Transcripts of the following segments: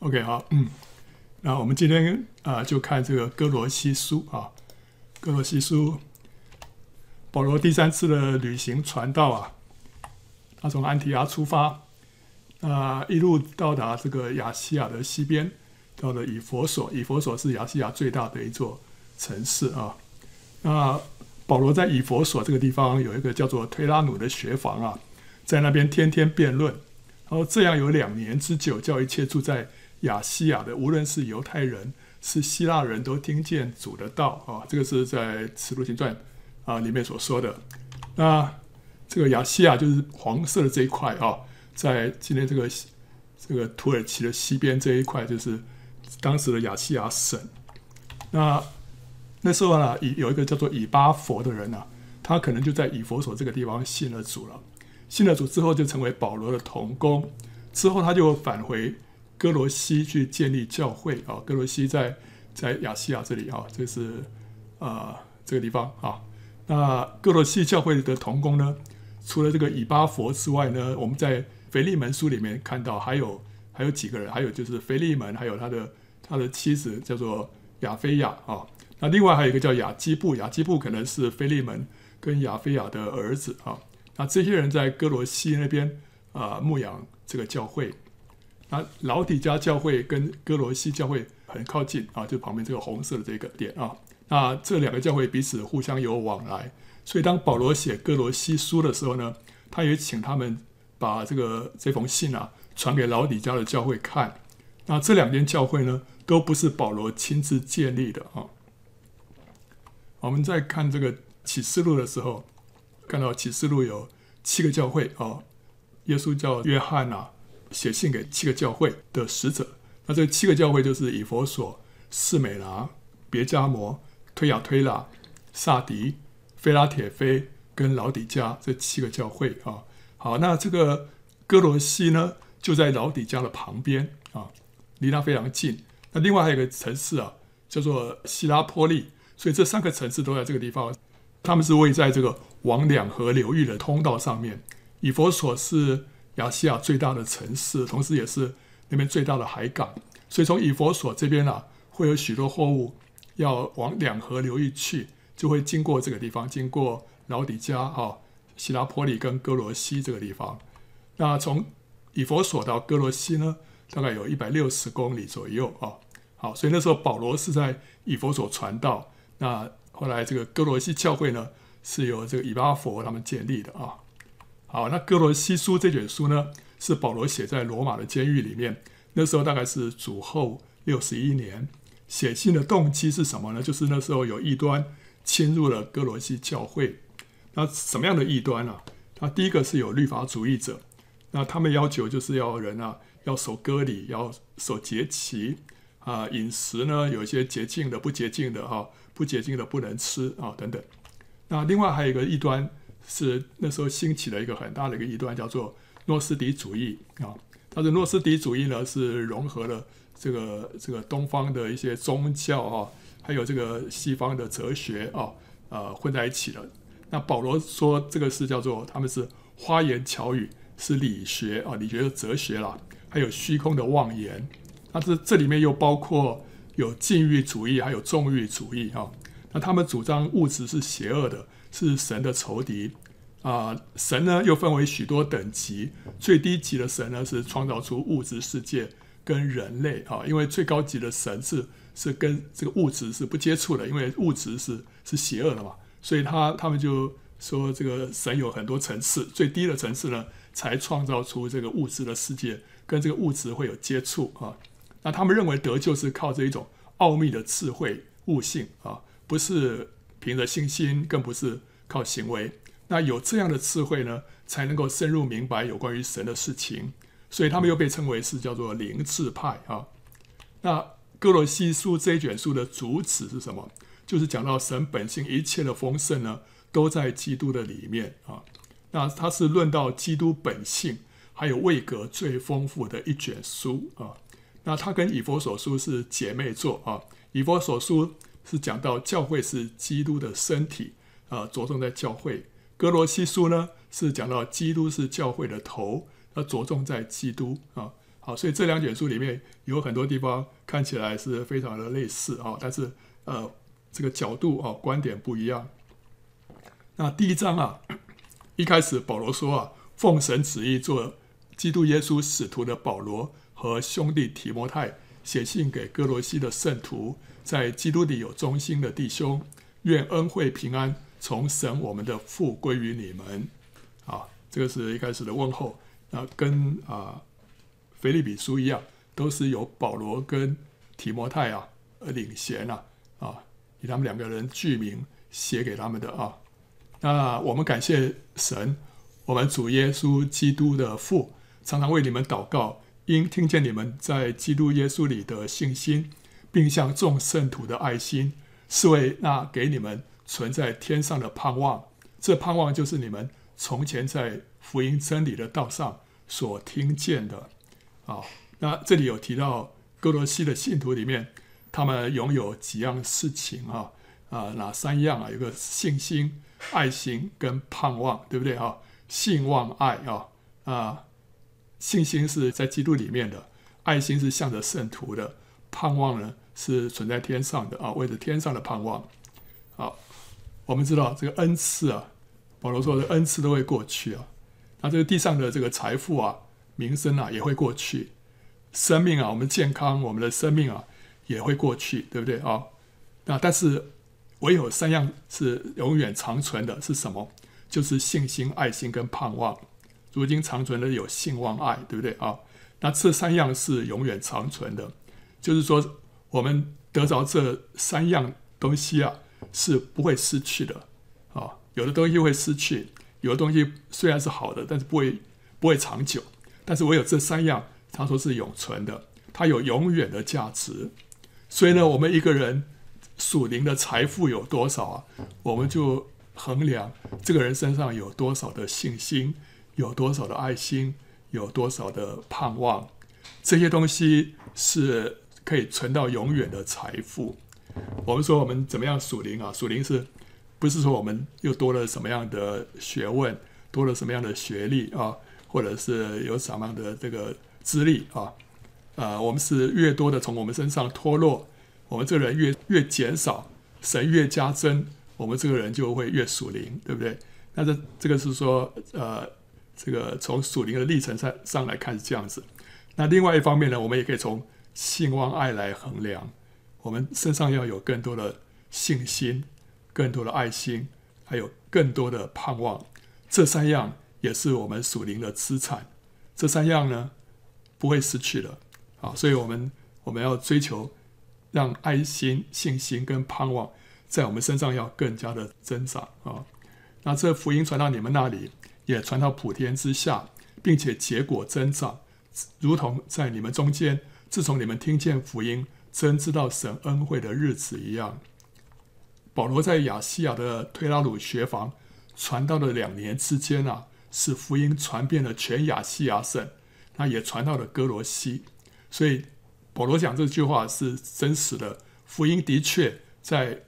OK，好，嗯，那我们今天啊、就看这个歌罗西书啊，哥罗西书，保罗第三次的旅行传道啊，他从安提阿出发，啊、一路到达这个亚细亚的西边，到了以弗所，以弗所是亚细亚最大的一座城市啊。那保罗在以弗所这个地方有一个叫做推拉努的学房啊，在那边天天辩论，然后这样有两年之久，叫一切住在亚细亚的，无论是犹太人是希腊人都听见主的道啊，这个是在《使徒行传》啊里面所说的。那这个亚细亚就是黄色的这一块啊，在今天这个这个土耳其的西边这一块，就是当时的亚细亚省。那那时候呢，以有一个叫做以巴佛的人呢、啊，他可能就在以佛所这个地方信了主了。信了主之后，就成为保罗的同工。之后他就返回。歌罗西去建立教会啊，哥罗西在在亚细亚这里啊，这是啊、呃、这个地方啊。那歌罗西教会的同工呢，除了这个以巴弗之外呢，我们在腓利门书里面看到还有还有几个人，还有就是腓利门，还有他的他的妻子叫做亚菲亚啊。那另外还有一个叫亚基布，亚基布可能是腓利门跟亚菲亚的儿子啊。那这些人在歌罗西那边啊牧养这个教会。那老底嘉教会跟歌罗西教会很靠近啊，就旁边这个红色的这个点啊。那这两个教会彼此互相有往来，所以当保罗写歌罗西书的时候呢，他也请他们把这个这封信啊传给老底嘉的教会看。那这两间教会呢，都不是保罗亲自建立的啊。我们在看这个启示录的时候，看到启示录有七个教会啊，耶稣叫约翰啊。写信给七个教会的使者，那这七个教会就是以弗所、士美拿、别迦摩、推雅推拉、撒迪、菲拉铁非跟老底加这七个教会啊。好，那这个歌罗西呢，就在老底加的旁边啊，离他非常近。那另外还有一个城市啊，叫做希拉波利，所以这三个城市都在这个地方。他们是位在这个往两河流域的通道上面。以弗所是。亚细亚最大的城市，同时也是那边最大的海港，所以从以弗所这边啊，会有许多货物要往两河流域去，就会经过这个地方，经过老底加啊、希拉波利跟哥罗西这个地方。那从以弗所到哥罗西呢，大概有一百六十公里左右啊。好，所以那时候保罗是在以弗所传道，那后来这个哥罗西教会呢，是由这个以巴弗他们建立的啊。好，那歌罗西书这卷书呢，是保罗写在罗马的监狱里面。那时候大概是主后六十一年。写信的动机是什么呢？就是那时候有异端侵入了哥罗西教会。那什么样的异端啊？那第一个是有律法主义者，那他们要求就是要人啊要守割礼，要守节期啊，饮食呢有一些洁净的、不洁净的哈，不洁净的不能吃啊等等。那另外还有一个异端。是那时候兴起了一个很大的一个异端，叫做诺斯底主义啊。但是诺斯底主义呢，是融合了这个这个东方的一些宗教啊，还有这个西方的哲学啊，呃，混在一起了。那保罗说，这个是叫做他们是花言巧语，是理学啊，理学的哲学啦，还有虚空的妄言。那这这里面又包括有禁欲主义，还有纵欲主义啊。那他们主张物质是邪恶的。是神的仇敌。啊、神呢又分为许多等级，最低级的神呢是创造出物质世界跟人类。啊，因为最高级的神是是跟这个物质是不接触的，因为物质是是邪恶的嘛，所以他他们就说这个神有很多层次，最低的层次呢才创造出这个物质的世界，跟这个物质会有接触。啊。那他们认为得救是靠这一种奥秘的智慧悟性。啊，不是。凭着信心，更不是靠行为。那有这样的智慧呢，才能够深入明白有关于神的事情。所以他们又被称为是叫做灵智派啊。那哥罗西书这一卷书的主旨是什么？就是讲到神本性一切的丰盛呢，都在基督的里面啊。那它是论到基督本性，还有位格最丰富的一卷书啊。那它跟以弗所书是姐妹作啊。以弗所书。是讲到教会是基督的身体啊，着重在教会。哥罗西书呢是讲到基督是教会的头，要着重在基督啊。好，所以这两卷书里面有很多地方看起来是非常的类似啊，但是呃，这个角度啊，观点不一样。那第一章啊，一开始保罗说啊，奉神旨意做基督耶稣使徒的保罗和兄弟提摩太写信给哥罗西的圣徒，在基督里有忠心的弟兄，愿恩惠平安从神我们的父归于你们。啊，这个是一开始的问候，那跟啊。腓利比书一样，都是由保罗跟提摩太啊领衔啊啊，以他们两个人具名写给他们的啊。那我们感谢神，我们主耶稣基督的父，常常为你们祷告，因听见你们在基督耶稣里的信心，并向众圣徒的爱心，是为那给你们存在天上的盼望。这盼望就是你们从前在福音真理的道上所听见的。啊，那这里有提到歌罗西的信徒里面，他们拥有几样事情啊？啊，哪三样啊？有个信心、爱心跟盼望，对不对啊？信望爱啊啊，信心是在基督里面的，爱心是向着圣徒的，盼望呢是存在天上的啊，为着天上的盼望。我们知道这个恩赐啊，保罗说的恩赐都会过去啊，那这个地上的这个财富啊。名声啊也会过去，生命啊，我们健康，我们的生命啊也会过去，对不对啊？那但是唯有三样是永远长存的，是什么？就是信心、爱心跟盼望。如今长存的有信望爱，对不对啊？那这三样是永远长存的，就是说我们得着这三样东西啊是不会失去的啊。有的东西会失去，有的东西虽然是好的，但是不会不会长久。但是唯有这三样，他说是永存的，它有永远的价值。所以呢，我们一个人属灵的财富有多少啊？我们就衡量这个人身上有多少的信心，有多少的爱心，有多少的盼望。这些东西是可以存到永远的财富。我们说我们怎么样属灵啊？属灵是不是说我们又多了什么样的学问，多了什么样的学历啊？或者是有什么样的这个资历啊？呃，我们是越多的从我们身上脱落，我们这个人越越减少，神越加增，我们这个人就会越属灵，对不对？那这这个是说，呃，这个从属灵的历程上上来看是这样子。那另外一方面呢，我们也可以从信望爱来衡量，我们身上要有更多的信心，更多的爱心，还有更多的盼望，这三样。也是我们属灵的资产，这三样呢不会失去的啊，所以我们我们要追求让爱心、信心跟盼望在我们身上要更加的增长啊。那这福音传到你们那里，也传到普天之下，并且结果增长，如同在你们中间，自从你们听见福音，真知道神恩惠的日子一样。保罗在亚细亚的推拉鲁学房传道的两年之间啊。使福音传遍了全亚细亚省，那也传到了歌罗西，所以保罗讲这句话是真实的。福音的确在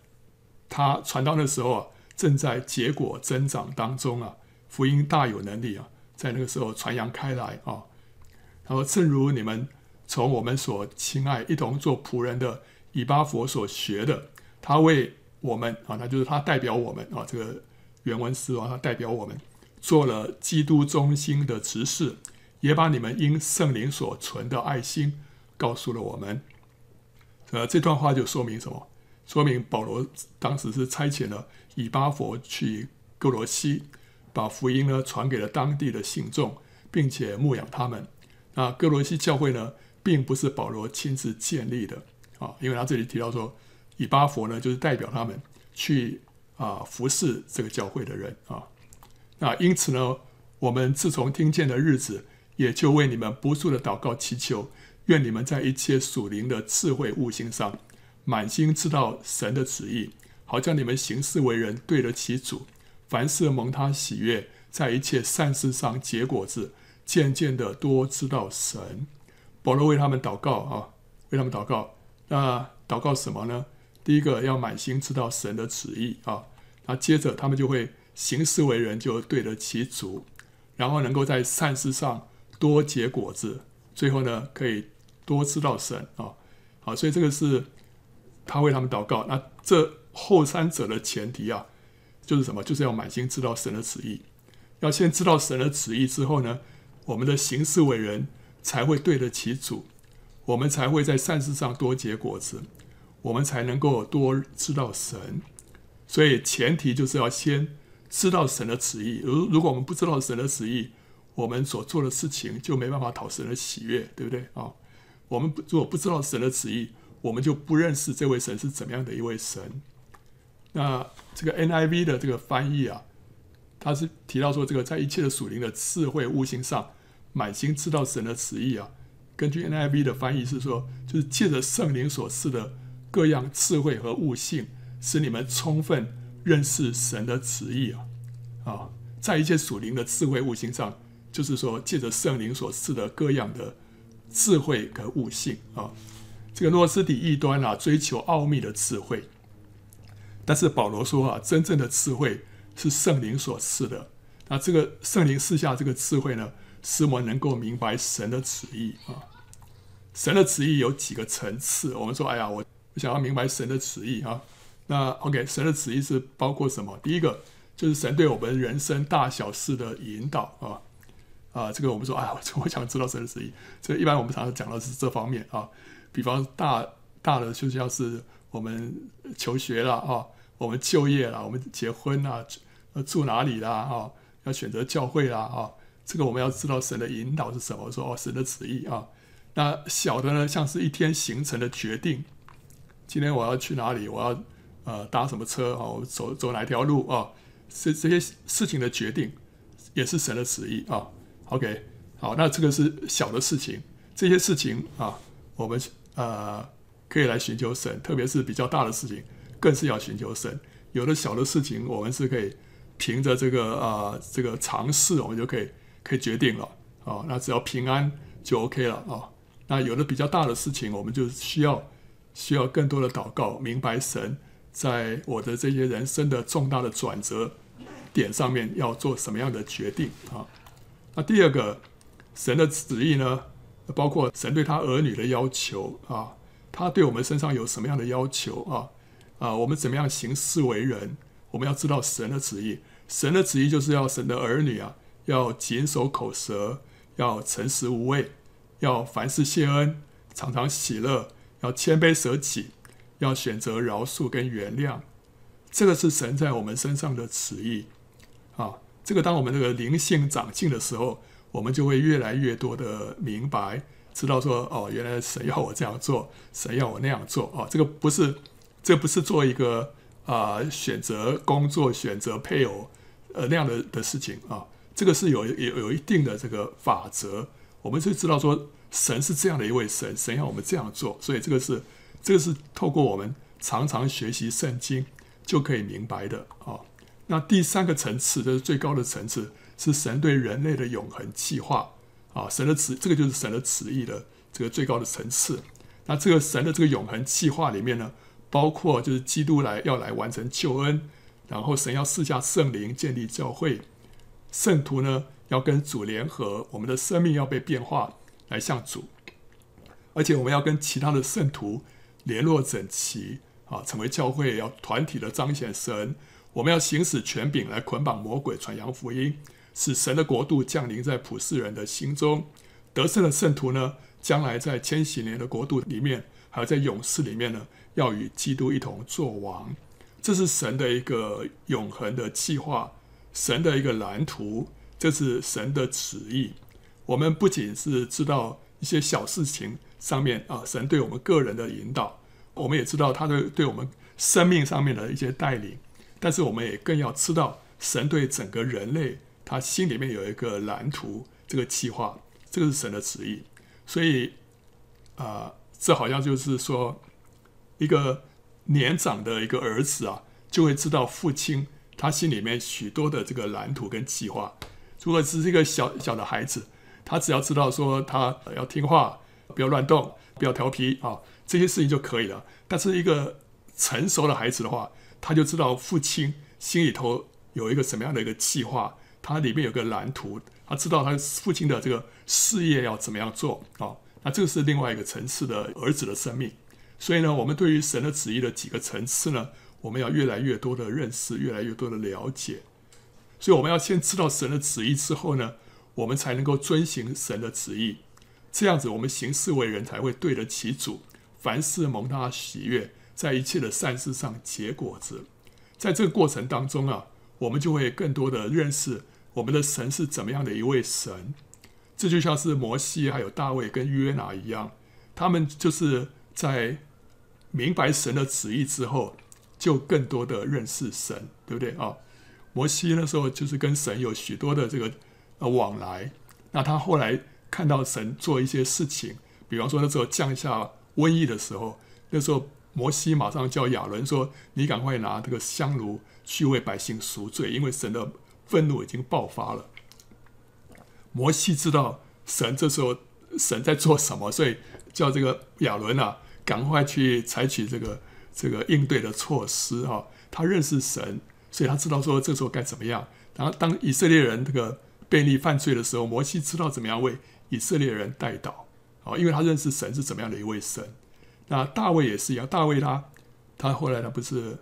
他传道的时候啊，正在结果增长当中啊。福音大有能力啊，在那个时候传扬开来啊。然后正如你们从我们所亲爱一同做仆人的以巴弗所学的，他为我们啊，那就是他代表我们啊。这个原文是啊，他代表我们。做了基督中心的执事，也把你们因圣灵所存的爱心告诉了我们。呃，这段话就说明什么？说明保罗当时是差遣了以巴弗去歌罗西，把福音呢传给了当地的信众，并且牧养他们。那歌罗西教会呢，并不是保罗亲自建立的啊，因为他这里提到说，以巴佛呢就是代表他们去啊服侍这个教会的人啊。那因此呢，我们自从听见的日子，也就为你们不住的祷告祈求，愿你们在一切属灵的智慧悟性上，满心知道神的旨意，好叫你们行事为人对得起主，凡事蒙他喜悦，在一切善事上结果子，渐渐的多知道神。保罗为他们祷告啊，为他们祷告。那祷告什么呢？第一个要满心知道神的旨意啊，那接着他们就会。行事为人就对得起主，然后能够在善事上多结果子最后呢可以多知道神啊，好，所以这个是他为他们祷告。那这后三者的前提啊，就是什么？就是要满心知道神的旨意，要先知道神的旨意之后呢，我们的行事为人才会对得起主，我们才会在善事上多结果子，我们才能够多知道神。所以前提就是要先知道神的旨意。如如果我们不知道神的旨意，我们所做的事情就没办法讨神的喜悦，对不对啊？我们如果不知道神的旨意，我们就不认识这位神是怎么样的一位神。那这个 NIV 的这个翻译啊，他是提到说，这个在一切的属灵的智慧悟性上，满心知道神的旨意啊。根据 NIV 的翻译是说，就是借着圣灵所赐的各样智慧和悟性，使你们充分认识神的旨意啊。啊，在一切属灵的智慧悟性上，就是说借着圣灵所赐的各样的智慧和悟性啊。这个诺斯底异端啊，追求奥秘的智慧。但是保罗说啊，真正的智慧是圣灵所赐的。那这个圣灵赐下这个智慧呢，使我们能够明白神的旨意啊。神的旨意有几个层次？我们说，哎呀，我我想要明白神的旨意啊。那 OK，神的旨意是包括什么？第一个就是神对我们人生大小事的引导啊啊，这个我们说，哎，我想知道神的旨意。这个一般我们常常讲的是这方面啊，比方大大的就像是。我们求学了啊，我们就业了，我们结婚了，住哪里啦啊？要选择教会啦啊？这个我们要知道神的引导是什么？说哦，神的旨意啊。那小的呢，像是一天行程的决定，今天我要去哪里？我要呃搭什么车啊？我走走哪条路啊？这这些事情的决定也是神的旨意啊。OK，好，那这个是小的事情，这些事情啊，我们呃。可以来寻求神，特别是比较大的事情，更是要寻求神。有的小的事情，我们是可以凭着这个啊、这个尝试，我们就可以可以决定了啊、哦。那只要平安就 OK 了啊、哦。那有了比较大的事情，我们就需要需要更多的祷告，明白神在我的这些人生的重大的转折点上面要做什么样的决定啊、那第二个，神的旨意呢，包括神对他儿女的要求啊。他对我们身上有什么样的要求啊？啊，我们怎么样行事为人？我们要知道神的旨意。神的旨意就是要神的儿女啊，要谨守口舌，要诚实无畏，要凡事谢恩，常常喜乐，要谦卑舍己，要选择饶恕跟原谅。这个是神在我们身上的旨意啊。这个当我们这个灵性长进的时候，我们就会越来越多的明白。知道说哦，原来神要我这样做，神要我那样做啊，这个不是，这不是做一个啊、选择工作、选择配偶呃那样的的事情啊，这个是有有有一定的这个法则，我们就知道说神是这样的一位神，神要我们这样做，所以这个是这个是透过我们常常学习圣经就可以明白的啊。那第三个层次，这是最高的层次，是神对人类的永恒计划。啊，神的旨，这个就是神的旨意的这个最高的层次。那这个神的这个永恒计划里面呢，包括就是基督来要来完成救恩，然后神要赐下圣灵建立教会，圣徒呢要跟主联合，我们的生命要被变化来向主，而且我们要跟其他的圣徒联络整齐啊，成为教会要团体的彰显神。我们要行使权柄来捆绑魔鬼，传扬福音。使神的国度降临在普世人的心中，得胜的圣徒呢，将来在千禧年的国度里面，还有在勇士里面呢，要与基督一同作王。这是神的一个永恒的计划，神的一个蓝图，这是神的旨意。我们不仅是知道一些小事情上面啊，神对我们个人的引导，我们也知道他对对我们生命上面的一些带领，但是我们也更要知道神对整个人类。他心里面有一个蓝图，这个计划，这个是神的旨意。所以，啊、这好像就是说，一个年长的一个儿子啊，就会知道父亲他心里面许多的这个蓝图跟计划。如果只是一个小小的孩子，他只要知道说他要听话，不要乱动，不要调皮啊，这些事情就可以了。但是一个成熟的孩子的话，他就知道父亲心里头有一个什么样的一个计划。他里面有个蓝图，他知道他父亲的这个事业要怎么样做啊。那这个是另外一个层次的儿子的生命。所以呢，我们对于神的旨意的几个层次呢，我们要越来越多的认识，越来越多的了解。所以我们要先知道神的旨意之后呢，我们才能够遵行神的旨意。这样子，我们行事为人才会对得起主，凡事蒙他喜悦，在一切的善事上结果子。在这个过程当中啊，我们就会更多的认识我们的神是怎么样的一位神。这就像是摩西、还有大卫跟约拿一样，他们就是在。明白神的旨意之后，就更多的认识神，对不对啊？摩西那时候就是跟神有许多的这个呃往来。那他后来看到神做一些事情，比方说那时候降下瘟疫的时候，那时候摩西马上叫亚伦说：“你赶快拿这个香炉去为百姓赎罪，因为神的愤怒已经爆发了。”摩西知道神这时候神在做什么，所以叫这个亚伦啊。赶快去采取这个这个应对的措施哈，他认识神，所以他知道说这时候该怎么样。然后当以色列人这个悖逆犯罪的时候，摩西知道怎么样为以色列人代祷啊，因为他认识神是怎么样的一位神。那大卫也是一样，大卫他他后来他不是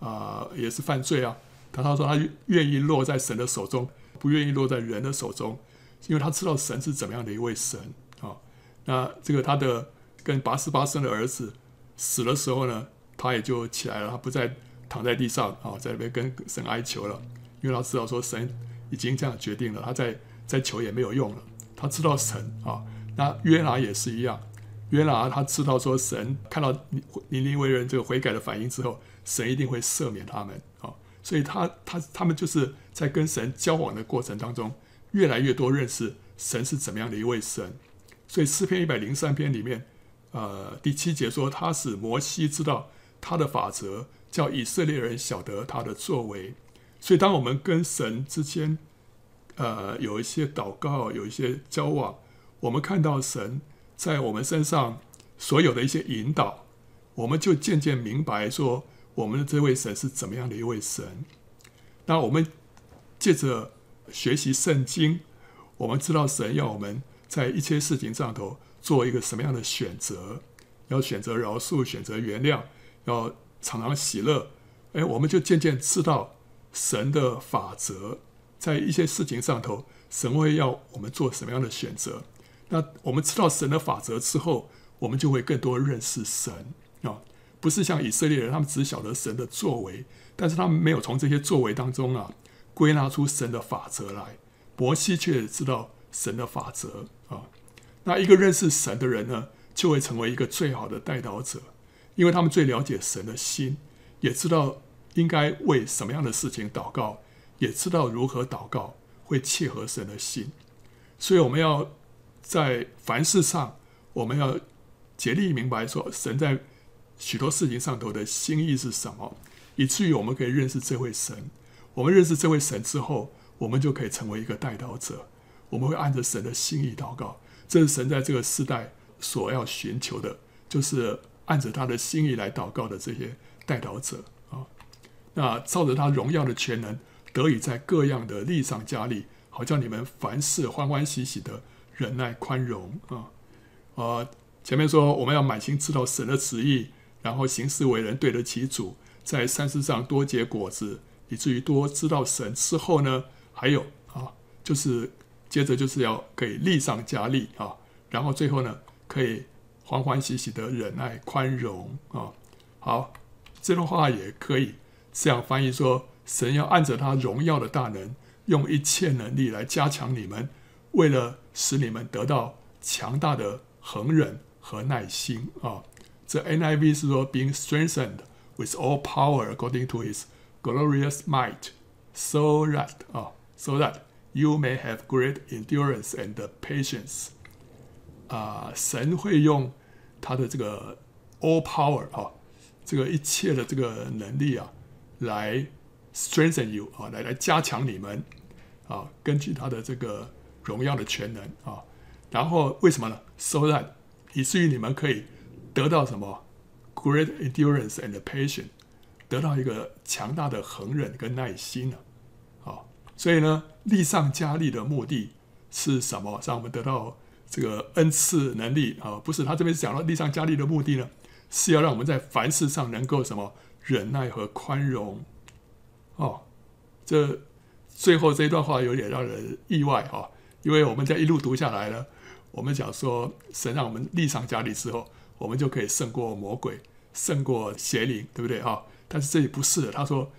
啊、也是犯罪啊，他他说他愿意落在神的手中，不愿意落在人的手中，因为他知道神是怎么样的一位神啊。那这个他的。跟拔示巴生的儿子死的时候呢，他也就起来了，他不再躺在地上啊，在那边跟神哀求了，因为他知道说神已经这样决定了，他再再求也没有用了。他知道神啊，那约拿也是一样，约拿他知道说神看到尼尼微人这个悔改的反应之后，神一定会赦免他们啊，所以他他他们就是在跟神交往的过程当中，越来越多认识神是怎么样的一位神。所以诗篇一百零三篇里面。呃，第七节说，他使摩西知道他的法则，叫以色列人晓得他的作为。所以，当我们跟神之间，呃，有一些祷告，有一些交往，我们看到神在我们身上所有的一些引导，我们就渐渐明白说，我们的这位神是怎么样的一位神。那我们借着学习圣经，我们知道神要我们在一切事情上头。做一个什么样的选择？要选择饶恕，选择原谅，要常常喜乐。哎，我们就渐渐知道神的法则，在一些事情上头，神会要我们做什么样的选择。那我们知道神的法则之后，我们就会更多认识神啊。不是像以色列人，他们只晓得神的作为，但是他们没有从这些作为当中啊，归纳出神的法则来。摩西却知道神的法则啊。那一个认识神的人呢，就会成为一个最好的代祷者，因为他们最了解神的心，也知道应该为什么样的事情祷告，也知道如何祷告会契合神的心。所以我们要在凡事上，我们要竭力明白说神在许多事情上头的心意是什么，以至于我们可以认识这位神。我们认识这位神之后，我们就可以成为一个代祷者，我们会按着神的心意祷告。这是神在这个时代所要寻求的，就是按着他的心意来祷告的这些代祷者啊。那照着他荣耀的全能，得以在各样的力上加力，好叫你们凡事欢欢喜喜的忍耐宽容啊。啊，前面说我们要满心知道神的旨意，然后行事为人对得起主，在善事上多结果子，以至于多知道神之后呢，还有啊，就是。接着就是要给力上加力啊，然后最后呢，可以欢欢喜喜的忍耐宽容啊。好，这段话也可以这样翻译说：神要按着他荣耀的大能，用一切能力来加强你们，为了使你们得到强大的恒忍和耐心啊。这 NIV 是说：being strengthened with all power according to His glorious might, so that 啊，so that。You may have great endurance and patience。啊，神会用他的这个 all power 啊，这个一切的这个能力啊，来 strengthen you 啊，来来加强你们啊。根据他的这个荣耀的全能啊，然后为什么呢？So that 以至于你们可以得到什么？Great endurance and patience，得到一个强大的恒忍跟耐心呢？啊，所以呢。力上加力的目的是什么？让我们得到这个恩赐能力啊？不是，他这边讲到力上加力的目的呢，是要让我们在凡事上能够什么忍耐和宽容。哦，这最后这一段话有点让人意外哈，因为我们在一路读下来呢，我们讲说神让我们力上加力之后，我们就可以胜过魔鬼，胜过邪灵，对不对哈？但是这里不是的，他说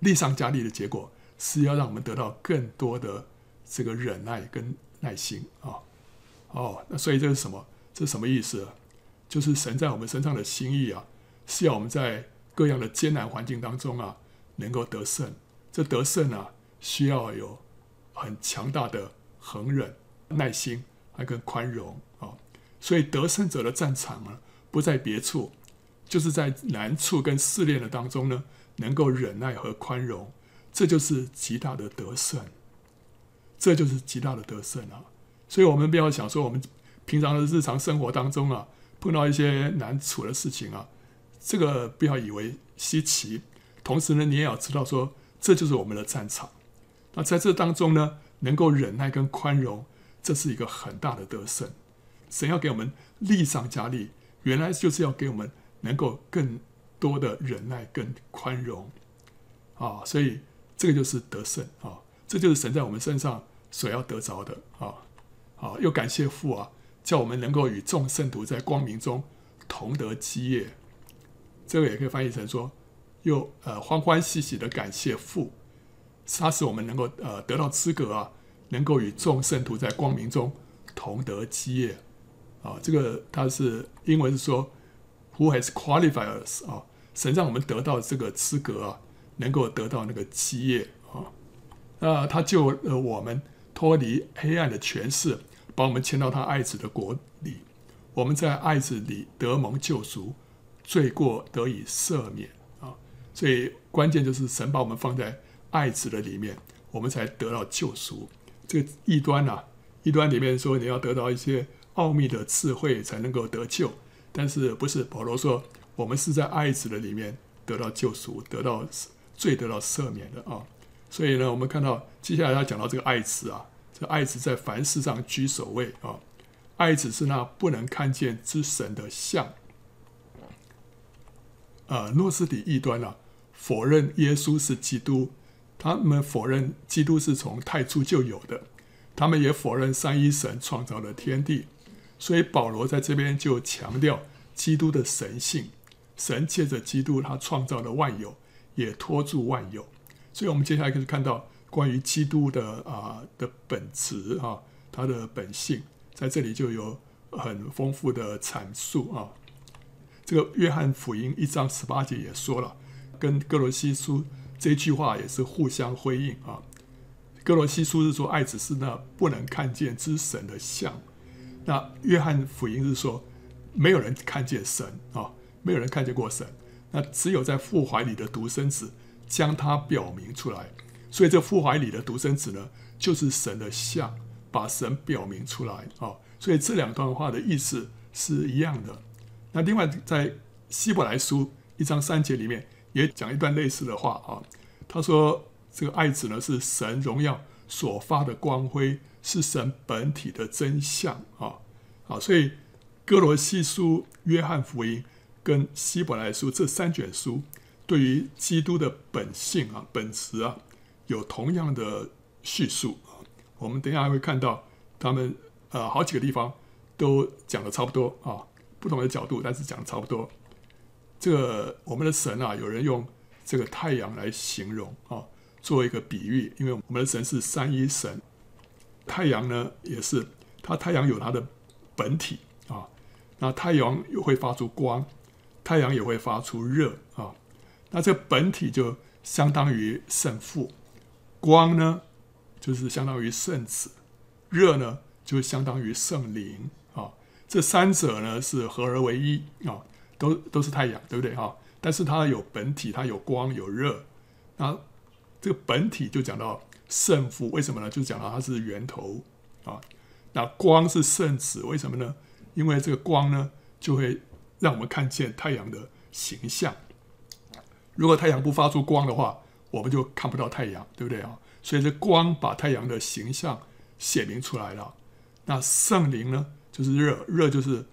力上加力的结果是要让我们得到更多的这个忍耐跟耐心啊。哦，那所以这是什么？这是什么意思？就是神在我们身上的心意啊，是要我们在各样的艰难环境当中啊。能够得胜，这得胜啊，需要有很强大的恒忍、耐心，还跟宽容啊。所以得胜者的战场呢，不在别处，就是在难处跟试炼的当中呢，能够忍耐和宽容，这就是极大的得胜，这就是极大的得胜啊。所以，我们不要想说，我们平常的日常生活当中啊，碰到一些难处的事情啊，这个不要以为稀奇。同时呢，你也要知道说，这就是我们的战场。那在这当中呢，能够忍耐跟宽容，这是一个很大的得胜。神要给我们力上加力，原来就是要给我们能够更多的忍耐跟宽容啊。所以这个就是得胜啊，这就是神在我们身上所要得着的啊。好，又感谢父啊，叫我们能够与众圣徒在光明中同得基业。这个也可以翻译成说。又呃欢欢喜喜的感谢父，他使我们能够呃得到资格啊，能够与众圣徒在光明中同得基业啊。这个他是英文是说，Who has qualified us 啊？神让我们得到这个资格啊，能够得到那个基业啊。那他救了我们脱离黑暗的权势，把我们迁到他爱子的国里。我们在爱子里得蒙救赎，罪过得以赦免啊。所以关键就是神把我们放在爱子的里面，我们才得到救赎。这个异端呐、啊，异端里面说你要得到一些奥秘的智慧才能够得救，但是不是保罗说我们是在爱子的里面得到救赎，得到罪得到赦免的啊？所以呢，我们看到接下来要讲到这个爱子啊，这爱子在凡事上居首位啊，爱子是那不能看见之神的像。呃，诺斯底异端啊。否认耶稣是基督，他们否认基督是从太初就有的，他们也否认三一神创造了天地，所以保罗在这边就强调基督的神性，神借着基督他创造了万有，也托住万有，所以我们接下来可以看到关于基督的啊、的本质啊，他的本性在这里就有很丰富的阐述啊，这个约翰福音一章十八节也说了。跟哥罗西书这句话也是互相辉映啊。哥罗西书是说爱子是那不能看见之神的像，那约翰福音是说没有人看见神啊，没有人看见过神，那只有在父怀里的独生子将它表明出来。所以这父怀里的独生子呢，就是神的像，把神表明出来啊。所以这两段话的意思是一样的。那另外在希伯来书一章三节里面。也讲一段类似的话啊，他说这个爱子呢是神荣耀所发的光辉，是神本体的真相啊啊，所以哥罗西书、约翰福音跟希伯来书这三卷书对于基督的本性啊、本质啊有同样的叙述啊。我们等下还会看到他们呃好几个地方都讲的差不多啊，不同的角度，但是讲的差不多。这个我们的神啊，有人用这个太阳来形容啊，做一个比喻，因为我们的神是三一神，太阳呢也是，它太阳有它的本体啊，那太阳也会发出光，太阳也会发出热啊，那这本体就相当于圣父，光呢就是相当于圣子，热呢就相当于圣灵啊，这三者呢是合而为一啊。都都是太阳，对不对哈？但是它有本体，它有光有热。那这个本体就讲到圣父，为什么呢？就讲到它是源头啊。那光是圣子，为什么呢？因为这个光呢，就会让我们看见太阳的形象。如果太阳不发出光的话，我们就看不到太阳，对不对啊？所以这光把太阳的形象写明出来了。那圣灵呢，就是热，热就是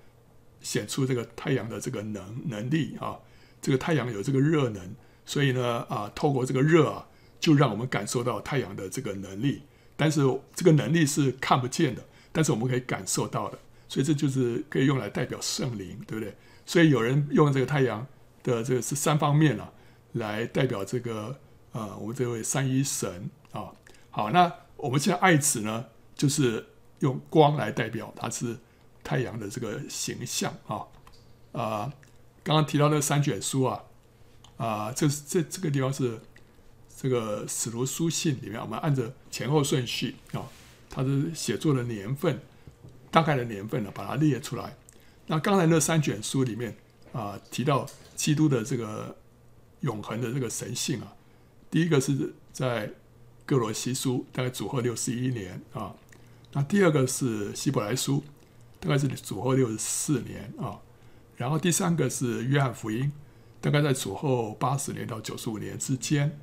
显出这个太阳的这个能能力啊。这个太阳有这个热能，所以呢啊，透过这个热啊，就让我们感受到太阳的这个能力。但是这个能力是看不见的，但是我们可以感受到的。所以这就是可以用来代表圣灵，对不对？所以有人用这个太阳的这个是三方面啊，来代表这个呃，我们这位三一神啊。好，那我们现在爱子呢，就是用光来代表，它是太阳的这个形象啊。啊，刚刚提到的三卷书啊，啊，这这这个地方是这个使徒书信里面，我们按着前后顺序啊，它是写作的年份。大概的年份呢，把它列出来。那刚才那三卷书里面啊，提到基督的这个永恒的这个神性啊，第一个是在歌罗西书，大概主后六十一年啊。那第二个是希伯来书，大概是主后六十四年啊。然后第三个是约翰福音，大概在主后八十年到九十五年之间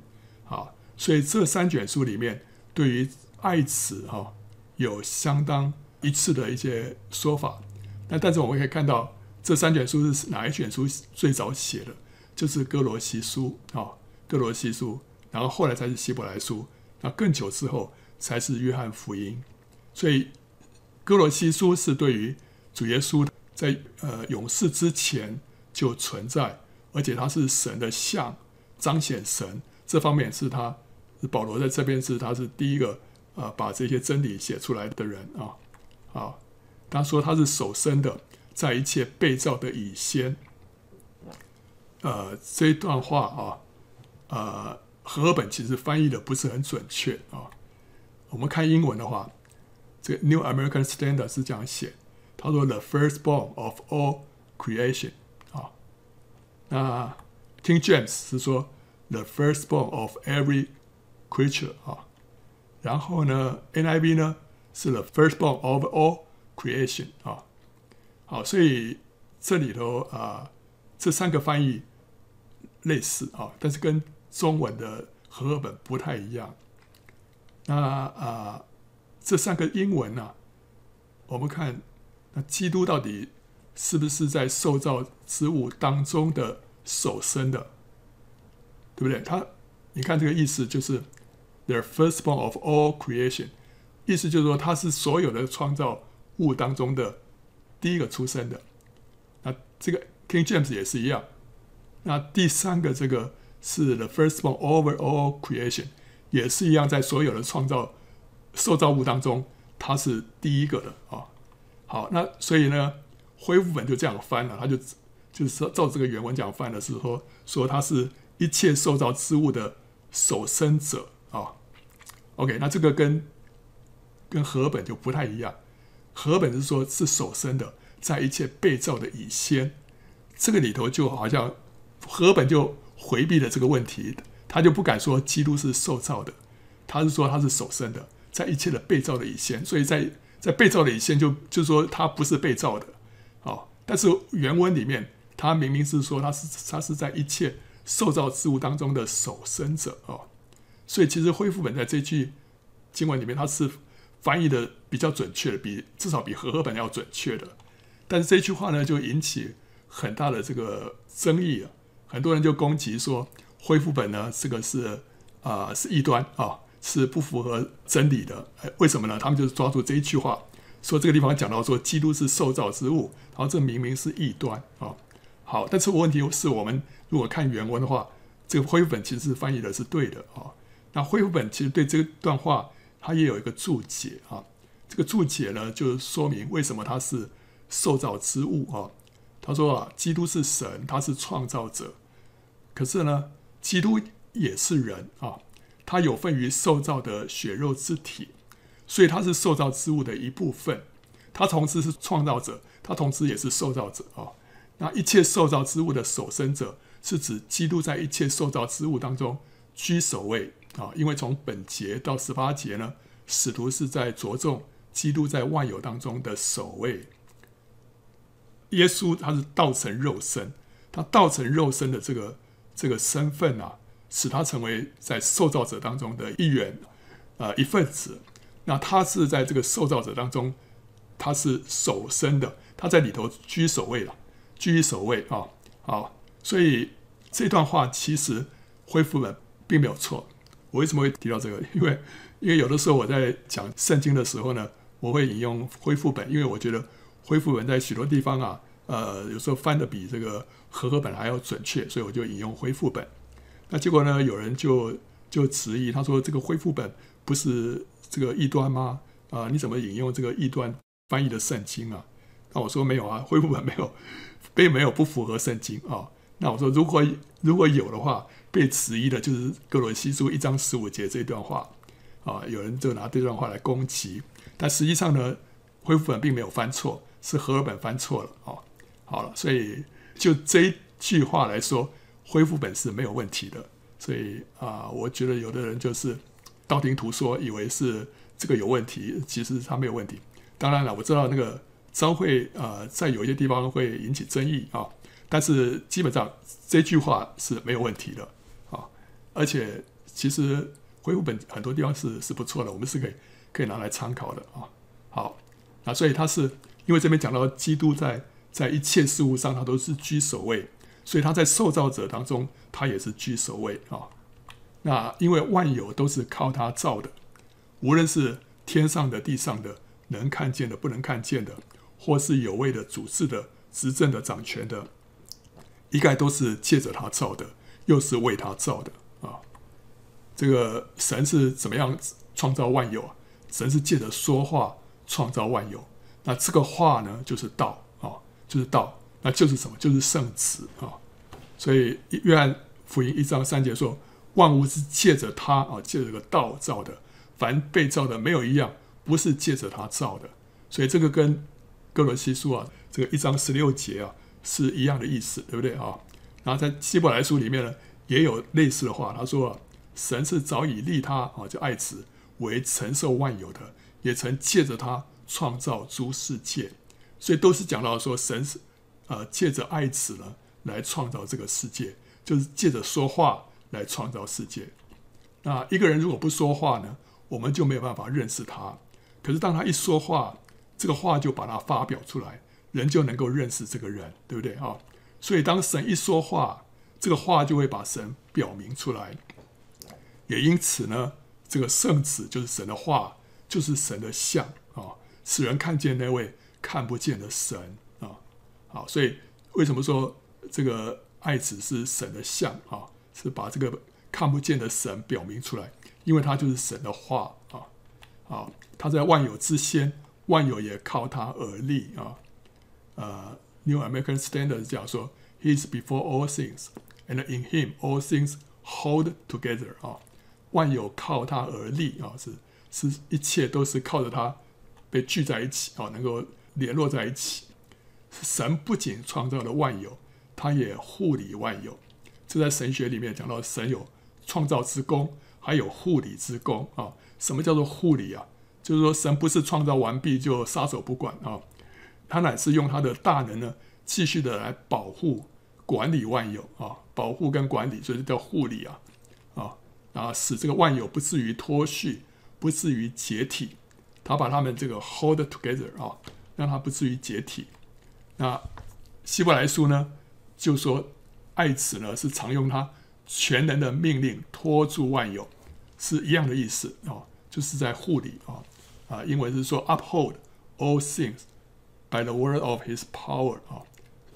啊。所以这三卷书里面，对于爱子哈有相当。一次的一些说法，那但是我们可以看到这三卷书是哪一卷书最早写的？就是哥罗西书啊，哥罗西书，然后后来才是希伯来书，那更久之后才是约翰福音。所以哥罗西书是对于主耶稣在呃永世之前就存在，而且他是神的像，彰显神这方面是他保罗在这边是他是第一个啊、呃、把这些真理写出来的人啊。啊，他说他是首生的，在一切被造的以先。呃，这一段话啊，呃，和本其实翻译的不是很准确啊。我们看英文的话，这个 New American Standard 是这样写，他说 “the firstborn of all creation” 啊。那 King James 是说 “the firstborn of every creature” 啊。然后呢，NIV 呢？是 the firstborn of all creation 啊，好，所以这里头啊，这三个翻译类似啊，但是跟中文的和合本不太一样。那啊，这三个英文呢、我们看那基督到底是不是在受造之物当中的首生的，对不对？他，你看这个意思就是 the firstborn of all creation。意思就是说，他是所有的创造物当中的第一个出生的。那这个 King James 也是一样。那第三个这个是 the first one over all creation，也是一样，在所有的创造受造物当中，他是第一个的啊、好，那所以呢，恢复本就这样翻了，他就就是照这个原文讲翻的是说，说他是一切受造之物的首生者啊、OK，那这个跟跟和本就不太一样，和本是说，是首生的，在一切被造的以先，这个里头就好像和本就回避了这个问题，他就不敢说基督是受造的，他是说他是首生的，在一切的被造的以前，所以在在被造的以前就就说他不是被造的，哦，但是原文里面他明明是说他是他是在一切受造之物当中的首生者哦，所以其实恢复本在这句经文里面他是。翻译的比较准确的，比至少比和合本要准确的，但是这句话呢，就引起很大的这个争议啊，很多人就攻击说恢复本呢，这个是啊、是异端啊，是不符合真理的。为什么呢？他们就是抓住这一句话，说这个地方讲到说基督是受造之物，然后这明明是异端啊。好，但是问题是我们如果看原文的话，这个恢复本其实是翻译的是对的啊。那恢复本其实对这段。话。它也有一个注解啊，这个注解呢，就是说明为什么他是受造之物啊。他说啊，基督是神，他是创造者，可是呢，基督也是人啊，他有份于受造的血肉之体，所以他是受造之物的一部分。他同时是创造者，他同时也是受造者啊。那一切受造之物的首生者，是指基督在一切受造之物当中居首位。啊，因为从本节到十八节呢，使徒是在着重基督在万有当中的首位。耶稣他是道成肉身，他道成肉身的这个这个身份啊，使他成为在受造者当中的一员，呃，一份子。那他是在这个受造者当中，他是首生的，他在里头居首位了，居首位啊，好，所以这段话其实恢复本并没有错。我为什么会提到这个？因为因为有的时候我在讲圣经的时候呢，我会引用恢复本，因为我觉得恢复本在许多地方啊，呃，有时候翻的比这个和合本还要准确，所以我就引用恢复本。那结果呢，有人就就质疑，他说这个恢复本不是这个异端吗？啊、你怎么引用这个异端翻译的圣经啊？那我说没有啊，恢复本没有，并没有不符合圣经啊、那我说如果如果有的话。被质疑的就是歌罗西书一章十五节这段话啊，有人就拿这段话来攻击，但实际上呢，恢复本并没有翻错，是和合本翻错了啊。好了，所以就这一句话来说，恢复本是没有问题的。所以啊，我觉得有的人就是道听途说，以为是这个有问题，其实他没有问题。当然了，我知道那个召会啊，在有一些地方会引起争议啊，但是基本上这句话是没有问题的啊。而且其实恢复本很多地方是是不错的，我们是可以可以拿来参考的啊。好，那所以他是因为这边讲到基督在在一切事物上他都是居首位，所以他在受造者当中他也是居首位啊。那因为万有都是靠他造的，无论是天上的、地上的，能看见的、不能看见的，或是有位的、主治的、执政的、掌权的，一概都是借着他造的，又是为他造的啊。这个神是怎么样创造万有啊？神是借着说话创造万有。那这个话呢，就是道，就是道，那就是什么？就是圣子啊。所以约翰福音一章三节说，万物是借着他啊，借着这个道造的。凡被造的，没有一样不是借着他造的。所以这个跟哥罗西书啊，这个一章十六节啊是一样的意思，对不对啊？然后在希伯来书里面呢，也有类似的话，他说。神是早已立他啊，就爱子为承受万有的，也曾借着他创造诸世界，所以都是讲到说神是呃借着爱子呢来创造这个世界，就是借着说话来创造世界。那一个人如果不说话呢，我们就没有办法认识他。可是当他一说话，这个话就把它发表出来，人就能够认识这个人，对不对啊？所以当神一说话，这个话就会把神表明出来。也因此呢，这个圣子就是神的话，就是神的像啊，使人看见那位看不见的神啊。好，所以为什么说这个爱子是神的像啊？是把这个看不见的神表明出来，因为他就是神的话啊。好，他在万有之先，万有也靠他而立啊。呃，New American Standard 讲说，He is before all things, and in Him all things hold together 啊。万有靠他而立啊，是是一切都是靠着他被聚在一起啊，能够联络在一起。神不仅创造了万有，他也护理万有。这在神学里面讲到，神有创造之功，还有护理之功啊。什么叫做护理啊？就是说神不是创造完毕就撒手不管啊，他乃是用他的大能呢，继续的来保护、管理万有啊，保护跟管理，所以叫护理啊。啊，使这个万有不至于脱序，不至于解体。他把他们这个 hold together 啊，让他不至于解体。那希伯来书呢，就说爱子呢是常用他全能的命令托住万有，是一样的意思啊，就是在护理啊啊，英文是说 uphold all things by the word of his power 啊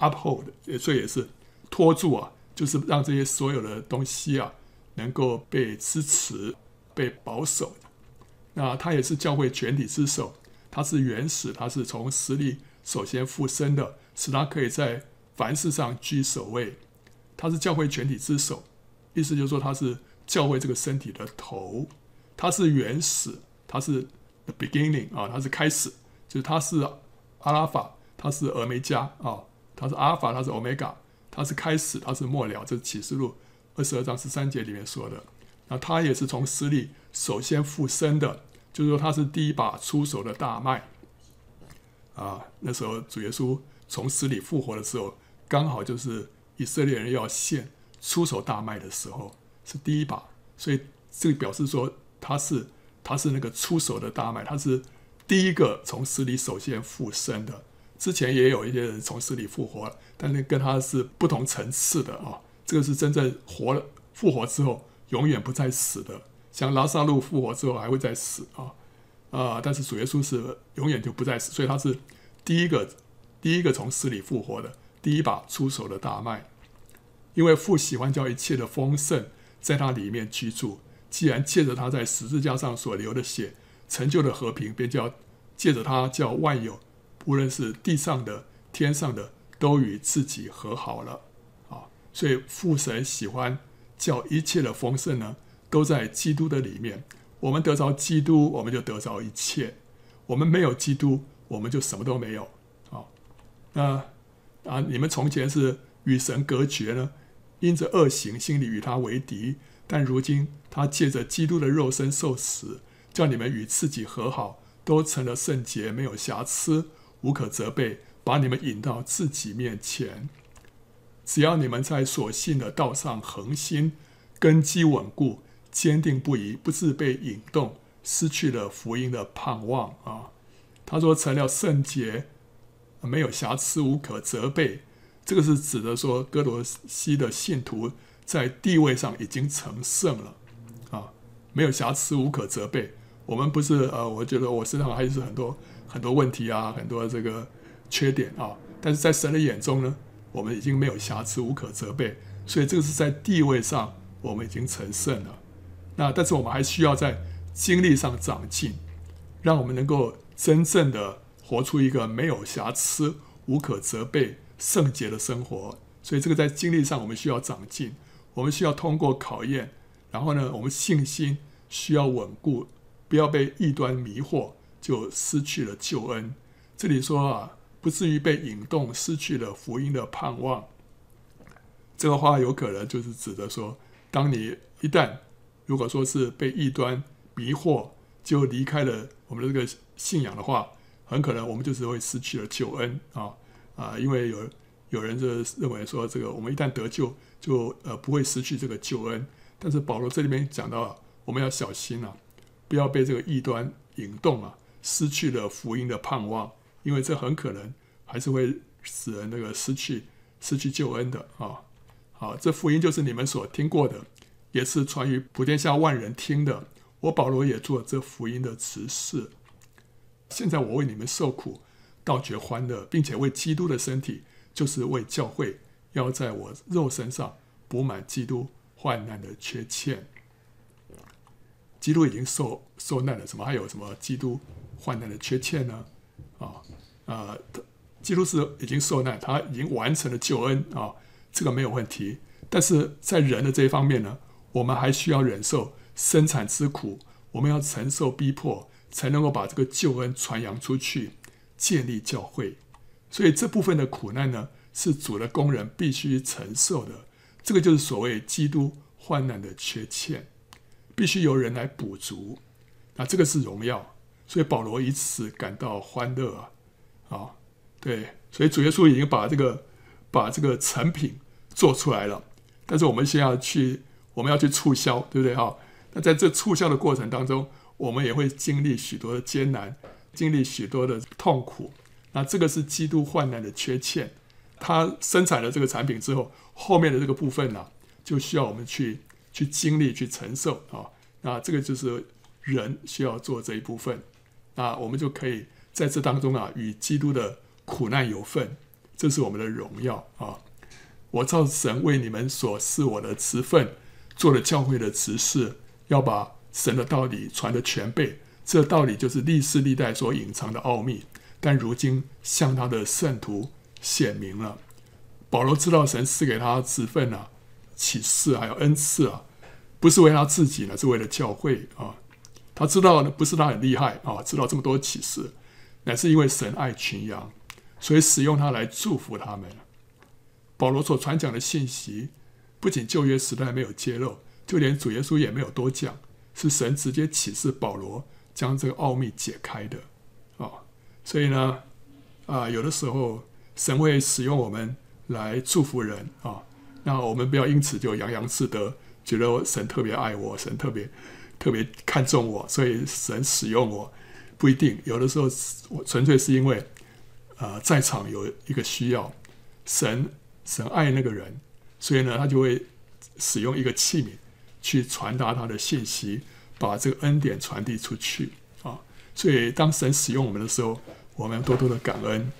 ，uphold 所以也是托住啊，就是让这些所有的东西啊。能够被支持、被保守，那他也是教会全体之首，他是原始，他是从死里首先复生的，使他可以在凡事上居首位。他是教会全体之首，意思就是说他是教会这个身体的头，他是原始，他是 the beginning 啊，他是开始，就是他是阿拉法，他是俄梅加啊，他是阿尔法，他是欧米伽，他是开始，他是末了，这是启示录。二十二章十三节里面说的，那他也是从死里首先复生的，就是说他是第一把出手的大麦啊。那时候主耶稣从死里复活的时候，刚好就是以色列人要献出手大麦的时候，是第一把，所以这个表示说他是他是那个出手的大麦，他是第一个从死里首先复生的。之前也有一些人从死里复活了，但是跟他是不同层次的啊。这个是真正活了复活之后永远不再死的，像拉撒路复活之后还会再死啊啊！但是主耶稣是永远就不再死，所以他是第一个第一个从死里复活的第一把出手的大麦。因为父喜欢叫一切的丰盛在他里面居住，既然借着他在十字架上所流的血成就了和平，便叫借着他叫万有。无论是地上的、天上的，都与自己和好了啊！所以父神喜欢叫一切的丰盛呢，都在基督的里面。我们得着基督，我们就得着一切；我们没有基督，我们就什么都没有啊！那啊，你们从前是与神隔绝呢，因着恶行，心里与他为敌；但如今他借着基督的肉身受死，叫你们与自己和好，都成了圣洁，没有瑕疵。无可责备，把你们引到自己面前。只要你们在所信的道上恒心，根基稳固，坚定不移，不致被引动，失去了福音的盼望啊！他说成了圣洁，没有瑕疵，无可责备。这个是指的说，歌罗西的信徒在地位上已经成圣了啊，没有瑕疵，无可责备。我们不是呃，我觉得我身上还是很多。很多问题啊，很多这个缺点啊，但是在神的眼中呢，我们已经没有瑕疵，无可责备。所以这个是在地位上我们已经成圣了。那但是我们还需要在经历上长进，让我们能够真正的活出一个没有瑕疵、无可责备、圣洁的生活。所以这个在经历上我们需要长进，我们需要通过考验，然后呢，我们信心需要稳固，不要被异端迷惑。就失去了救恩。这里说啊，不至于被引动，失去了福音的盼望。这个话有可能就是指的说，当你一旦如果说是被异端迷惑，就离开了我们的这个信仰的话，很可能我们就是会失去了救恩啊啊！因为有有人就认为说，这个我们一旦得救，就呃不会失去这个救恩。但是保罗这里面讲到，我们要小心啊，不要被这个异端引动啊。失去了福音的盼望，因为这很可能还是会使人那个失去失去救恩的啊！好，这福音就是你们所听过的，也是传于普天下万人听的。我保罗也做这福音的执事。现在我为你们受苦，倒觉欢乐，并且为基督的身体，就是为教会，要在我肉身上补满基督患难的缺欠。基督已经受受难了，什么还有什么基督？患难的缺欠呢？啊啊，基督是已经受难，他已经完成了救恩啊，这个没有问题。但是在人的这一方面呢，我们还需要忍受生产之苦，我们要承受逼迫，才能够把这个救恩传扬出去，建立教会。所以这部分的苦难呢，是主的工人必须承受的。这个就是所谓基督患难的缺欠，必须由人来补足。那这个是荣耀。所以保罗以此感到欢乐啊，啊，对，所以主耶稣已经把这个把这个成品做出来了，但是我们先要去，我们要去促销，对不对哈？那在这促销的过程当中，我们也会经历许多的艰难，经历许多的痛苦。那这个是基督患难的缺欠，他生产了这个产品之后，后面的这个部分呢、就需要我们去去经历、去承受啊。那这个就是人需要做这一部分。那我们就可以在这当中啊，与基督的苦难有份，这是我们的荣耀啊！我照神为你们所赐我的慈分，做了教会的执事，要把神的道理传得全备。这道理就是历世历代所隐藏的奥秘，但如今向他的圣徒显明了。保罗知道神赐给他职分啊，启示还有恩赐啊，不是为他自己呢，是为了教会啊。他知道呢，不是他很厉害啊，知道这么多启示，乃是因为神爱群羊，所以使用他来祝福他们。保罗所传讲的信息，不仅旧约时代没有揭露，就连主耶稣也没有多讲，是神直接启示保罗将这个奥秘解开的啊。所以呢，啊，有的时候神会使用我们来祝福人啊，那我们不要因此就洋洋自得，觉得神特别爱我，神特别。特别看重我，所以神使用我，不一定。有的时候我纯粹是因为，呃，在场有一个需要，神神爱那个人，所以呢，他就会使用一个器皿去传达他的信息，把这个恩典传递出去啊。所以当神使用我们的时候，我们要多多的感恩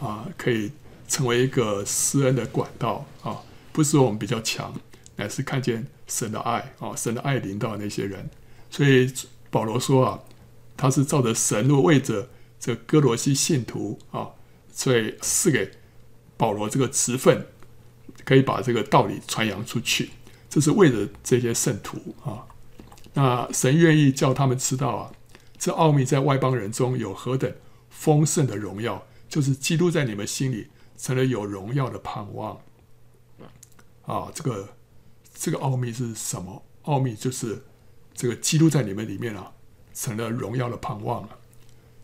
啊，可以成为一个施恩的管道啊。不是说我们比较强，乃是看见神的爱啊，神的爱临到那些人。所以保罗说啊，他是照着神若为着这哥罗西信徒啊，所以赐给保罗这个职分，可以把这个道理传扬出去。这是为了这些圣徒啊。那神愿意叫他们知道啊，这奥秘在外邦人中有何等丰盛的荣耀，就是基督在你们心里成了有荣耀的盼望。啊，这个这个奥秘是什么？奥秘就是。这个基督在你们里面啊，成了荣耀的盼望了。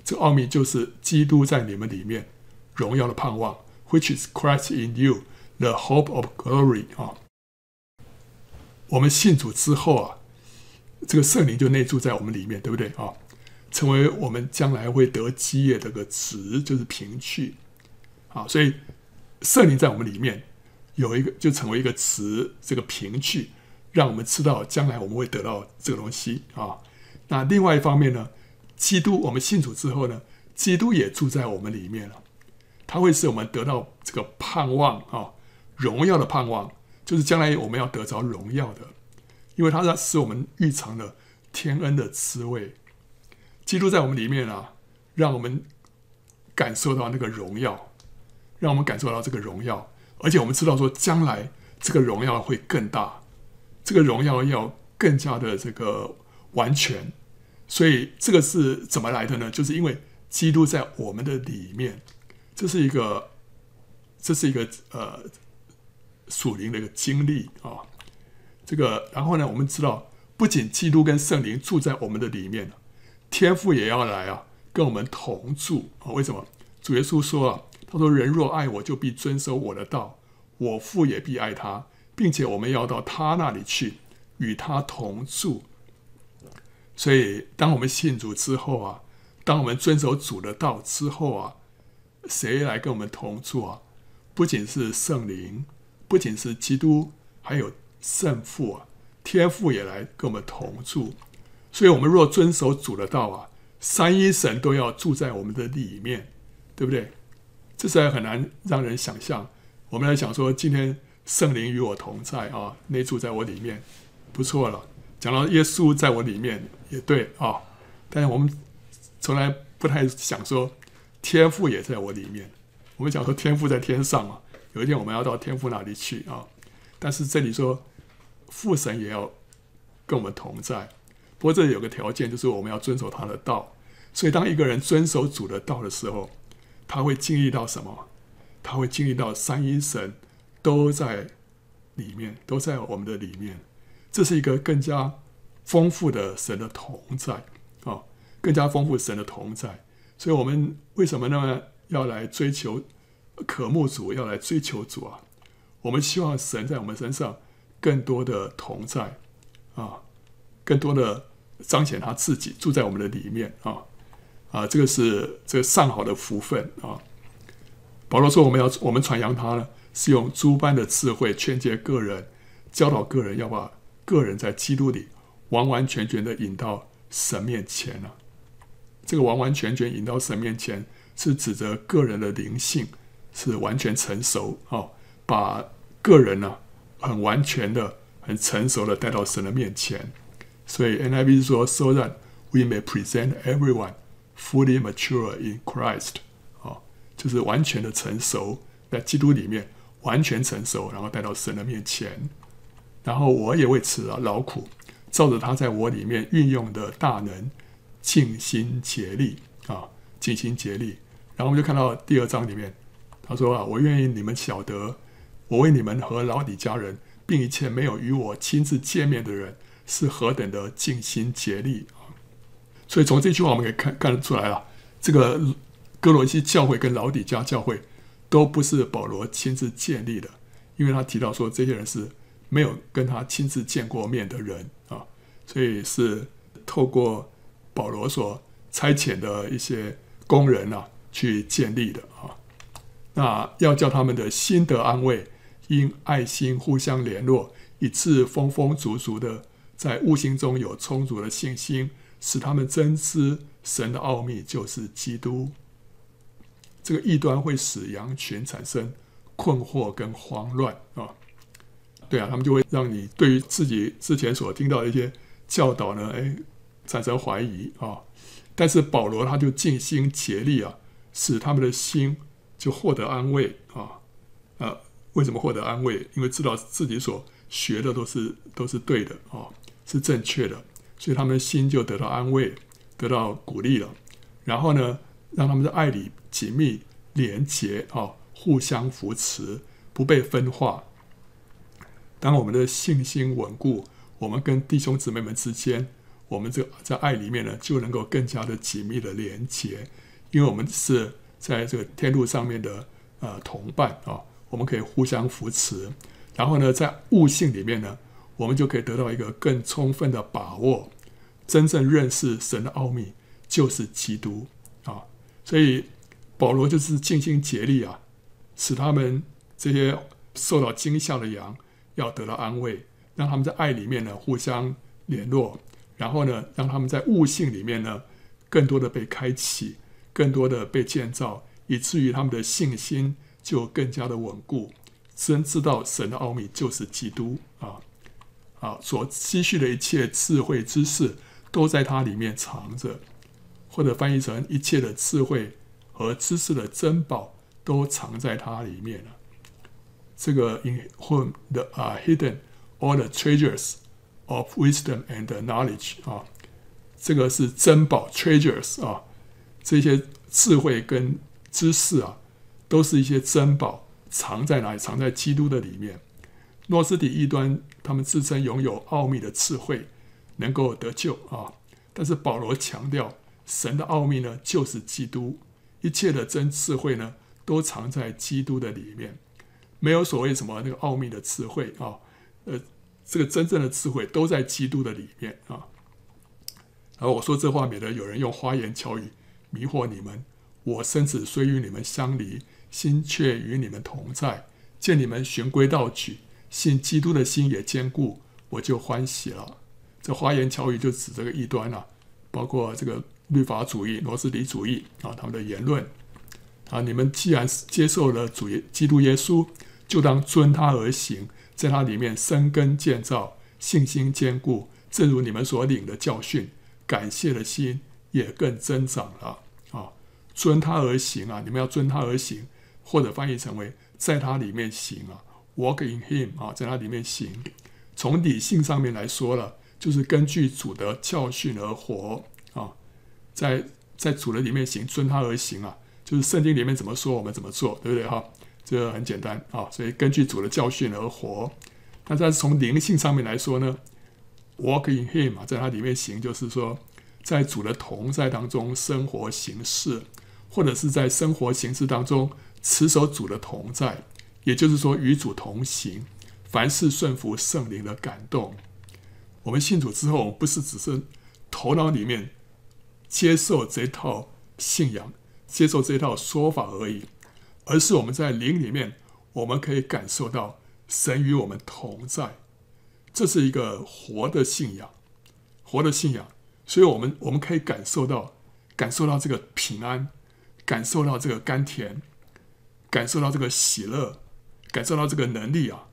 这奥秘就是基督在你们里面荣耀的盼望，which is Christ in you, the hope of glory 啊。我们信主之后啊，这个圣灵就内住在我们里面，对不对啊？成为我们将来会得基业这个词，就是凭据啊。所以圣灵在我们里面有一个，就成为一个词，这个凭据。让我们知道将来我们会得到这个东西啊。那另外一方面呢，基督我们信主之后呢，基督也住在我们里面了。他会使我们得到这个盼望啊，荣耀的盼望，就是将来我们要得着荣耀的，因为他在使我们预尝了天恩的滋味。基督在我们里面啊，让我们感受到那个荣耀，让我们感受到这个荣耀，而且我们知道说将来这个荣耀会更大。这个荣耀要更加的这个完全，所以这个是怎么来的呢？就是因为基督在我们的里面，这是一个，这是一个呃属灵的一个经历啊。这个然后呢，我们知道，不仅基督跟圣灵住在我们的里面，天父也要来啊，跟我们同住啊。为什么？主耶稣说啊，他说：“人若爱我，就必遵守我的道，我父也必爱他。”并且我们要到他那里去，与他同住。所以，当我们信主之后啊，当我们遵守主的道之后啊，谁来跟我们同住啊？不仅是圣灵，不仅是基督，还有圣父啊，天父也来跟我们同住。所以，我们若遵守主的道啊，三一神都要住在我们的里面，对不对？这实在很难让人想象。我们来想说，今天。圣灵与我同在啊，内住在我里面，不错了。讲到耶稣在我里面也对啊，但是我们从来不太想说天父也在我里面。我们讲说天父在天上嘛，有一天我们要到天父那里去啊。但是这里说父神也要跟我们同在，不过这里有个条件，就是我们要遵守他的道。所以当一个人遵守主的道的时候，他会经历到什么？他会经历到三一神。都在里面，都在我们的里面。这是一个更加丰富的神的同在啊、更加丰富神的同在。所以，我们为什么那么要来追求渴慕主，要来追求主啊？我们希望神在我们身上更多的同在啊，更多的彰显他自己住在我们的里面啊啊！这个是这个上好的福分啊。保罗说：“我们要我们传扬他呢。”是用诸般的智慧劝诫个人，教导个人，要把个人在基督里完完全全的引到神面前了。这个完完全全引到神面前，是指着个人的灵性是完全成熟啊，把个人呢很完全的、很成熟的带到神的面前。所以 NIV 说，so that we may present everyone fully mature in Christ，啊，就是完全的成熟在基督里面。完全成熟，然后带到神的面前，然后我也为此啊劳苦，照着他在我里面运用的大能，尽心竭力啊，尽心竭力。然后我们就看到第二章里面，他说啊，我愿意你们晓得，我为你们和老底家人，并一切没有与我亲自见面的人，是何等的尽心竭力啊！所以从这句话我们可以看看得出来了，这个哥罗西教会跟老底家教会。都不是保罗亲自建立的，因为他提到说，这些人是没有跟他亲自见过面的人啊，所以是透过保罗所差遣的一些工人啊去建立的啊。那要叫他们的心得安慰，因爱心互相联络，以致丰丰足足的在悟性中有充足的信心，使他们真知神的奥秘就是基督。这个异端会使羊群产生困惑跟慌乱啊。对啊，他们就会让你对于自己之前所听到的一些教导呢，哎，产生怀疑啊。但是保罗他就尽心竭力啊，使他们的心。就获得安慰啊，呃，为什么获得安慰？因为知道自己所学的都是都是对的啊，是正确的，所以他们心就得到安慰，得到鼓励了。然后呢，让他们在爱里紧密连结啊，互相扶持，不被分化。当我们的信心稳固，我们跟弟兄姊妹们之间，我们这在爱里面呢，就能够更加的紧密的连结，因为我们是。在这个天路上面的呃同伴啊，我们可以互相扶持，然后呢，在悟性里面呢，我们就可以得到一个更充分的把握，真正认识神的奥秘就是基督啊。所以保罗就是尽心竭力啊，使他们这些受到惊吓的羊要得到安慰，让他们在爱里面呢互相联络，然后呢，让他们在悟性里面呢更多的被开启。更多的被建造，以至于他们的信心就更加的稳固。真知道神的奥秘就是基督啊啊！所积蓄的一切智慧知识都在它里面藏着，或者翻译成一切的智慧和知识的珍宝都藏在它里面了。这个 in whom the are hidden all the treasures of wisdom and knowledge 啊，这个是珍宝 treasures 啊。这些智慧跟知识啊，都是一些珍宝，藏在哪里？藏在基督的里面。诺斯底异端，他们自称拥有奥秘的智慧，能够得救啊。但是保罗强调，神的奥秘呢，就是基督。一切的真智慧呢，都藏在基督的里面。没有所谓什么那个奥秘的智慧啊，呃，这个真正的智慧都在基督的里面啊。然后我说这话，免得有人用花言巧语。迷惑你们，我身子虽与你们相离，心却与你们同在。见你们循规蹈矩，信基督的心也坚固，我就欢喜了。这花言巧语就指这个异端啊，包括这个律法主义、罗斯底主义啊，他们的言论啊。你们既然接受了主耶基督耶稣，就当遵他而行，在他里面生根建造，信心坚固，正如你们所领的教训，感谢的心也更增长了。遵他而行啊！你们要遵他而行，或者翻译成为在他里面行啊，walk in him 啊，在他里面行。从理性上面来说了，就是根据主的教训而活啊，在在主的里面行，遵他而行啊，就是圣经里面怎么说，我们怎么做，对不对哈？这个很简单啊，所以根据主的教训而活。但是从灵性上面来说呢，walk in him 啊，在他里面行，就是说在主的同在当中生活行事。或者是在生活形式当中持守主的同在，也就是说与主同行，凡事顺服圣灵的感动。我们信主之后，不是只是头脑里面接受这套信仰、接受这套说法而已，而是我们在灵里面，我们可以感受到神与我们同在。这是一个活的信仰，活的信仰。所以，我们我们可以感受到，感受到这个平安。感受到这个甘甜，感受到这个喜乐，感受到这个能力啊，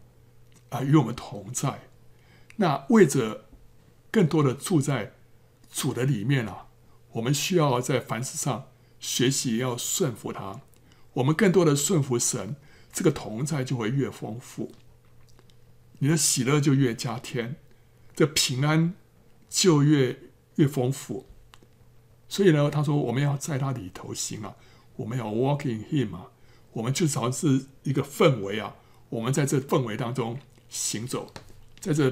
啊，与我们同在。那为着更多的住在主的里面啊，我们需要在凡事上学习要顺服他。我们更多的顺服神，这个同在就会越丰富，你的喜乐就越加添，这平安就越越丰富。所以呢，他说我们要在他里头行啊，我们要 walking him 啊，我们至少是一个氛围啊，我们在这氛围当中行走，在这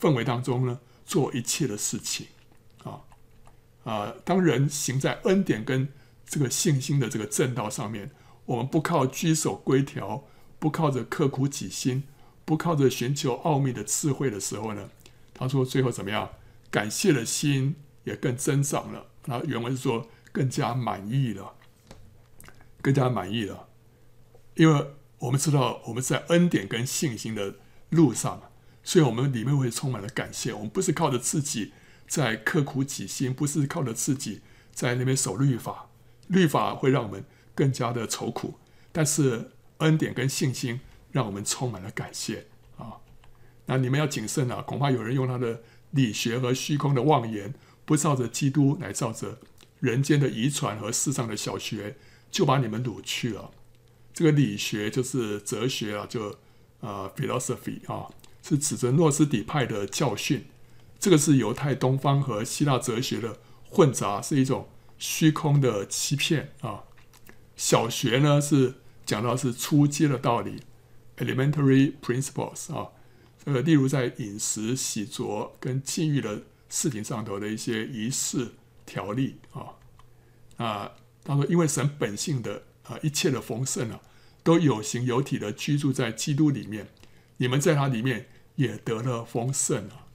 氛围当中呢，做一切的事情啊啊！当人行在恩典跟这个信心的这个正道上面，我们不靠居守规条，不靠着刻苦己心，不靠着寻求奥秘的智慧的时候呢，他说最后怎么样？感谢的心也更增长了。那原文是说更加满意了，更加满意了，因为我们知道我们在恩典跟信心的路上，所以我们里面会充满了感谢。我们不是靠着自己在刻苦己心，不是靠着自己在那边守律法，律法会让我们更加的愁苦，但是恩典跟信心让我们充满了感谢啊。那你们要谨慎啊，恐怕有人用他的理学和虚空的妄言。不照着基督，来照着人间的遗传和世上的小学，就把你们掳去了。这个理学就是哲学啊，就、呃、philosophy 啊，是指着诺斯底派的教训。这个是犹太东方和希腊哲学的混杂，是一种虚空的欺骗啊。小学呢是讲到是初阶的道理，elementary principles 啊。呃，例如在饮食、洗濯跟禁欲的。事情上头的一些仪式条例啊啊，他说，因为神本性的啊一切的丰盛啊，都有形有体的居住在基督里面，你们在他里面也得了丰盛啊。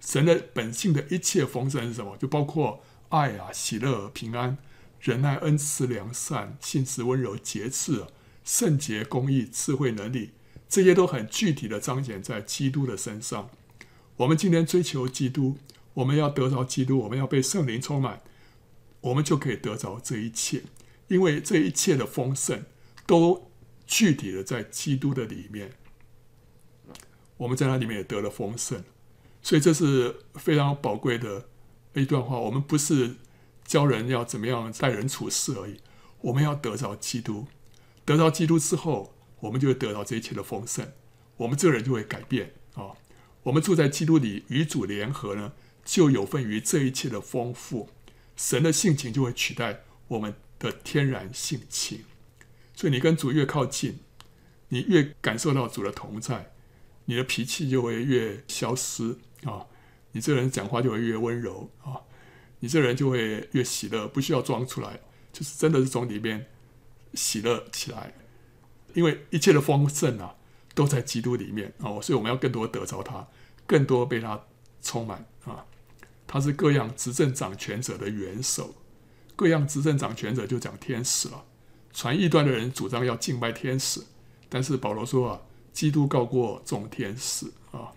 神的本性的一切丰盛是什么？就包括爱啊、喜乐、平安、仁爱、恩慈、良善、信实、温柔、节制、圣洁、公义、智慧、能力，这些都很具体的彰显在基督的身上。我们今天追求基督，我们要得着基督，我们要被圣灵充满，我们就可以得着这一切。因为这一切的丰盛都具体的在基督的里面，我们在那里面也得了丰盛，所以这是非常宝贵的一段话。我们不是教人要怎么样待人处事而已，我们要得着基督，得着基督之后，我们就会得到这一切的丰盛，我们这个人就会改变啊。我们住在基督里，与主联合呢，就有份于这一切的丰富。神的性情就会取代我们的天然性情。所以你跟主越靠近，你越感受到主的同在，你的脾气就会越消失啊。你这人讲话就会越温柔啊。你这人就会越喜乐，不需要装出来，就是真的是从里面喜乐起来。因为一切的丰盛啊。都在基督里面哦，所以我们要更多得着他，更多被他充满啊！他是各样执政掌权者的元首，各样执政掌权者就讲天使了。传异端的人主张要敬拜天使，但是保罗说啊，基督高过众天使啊！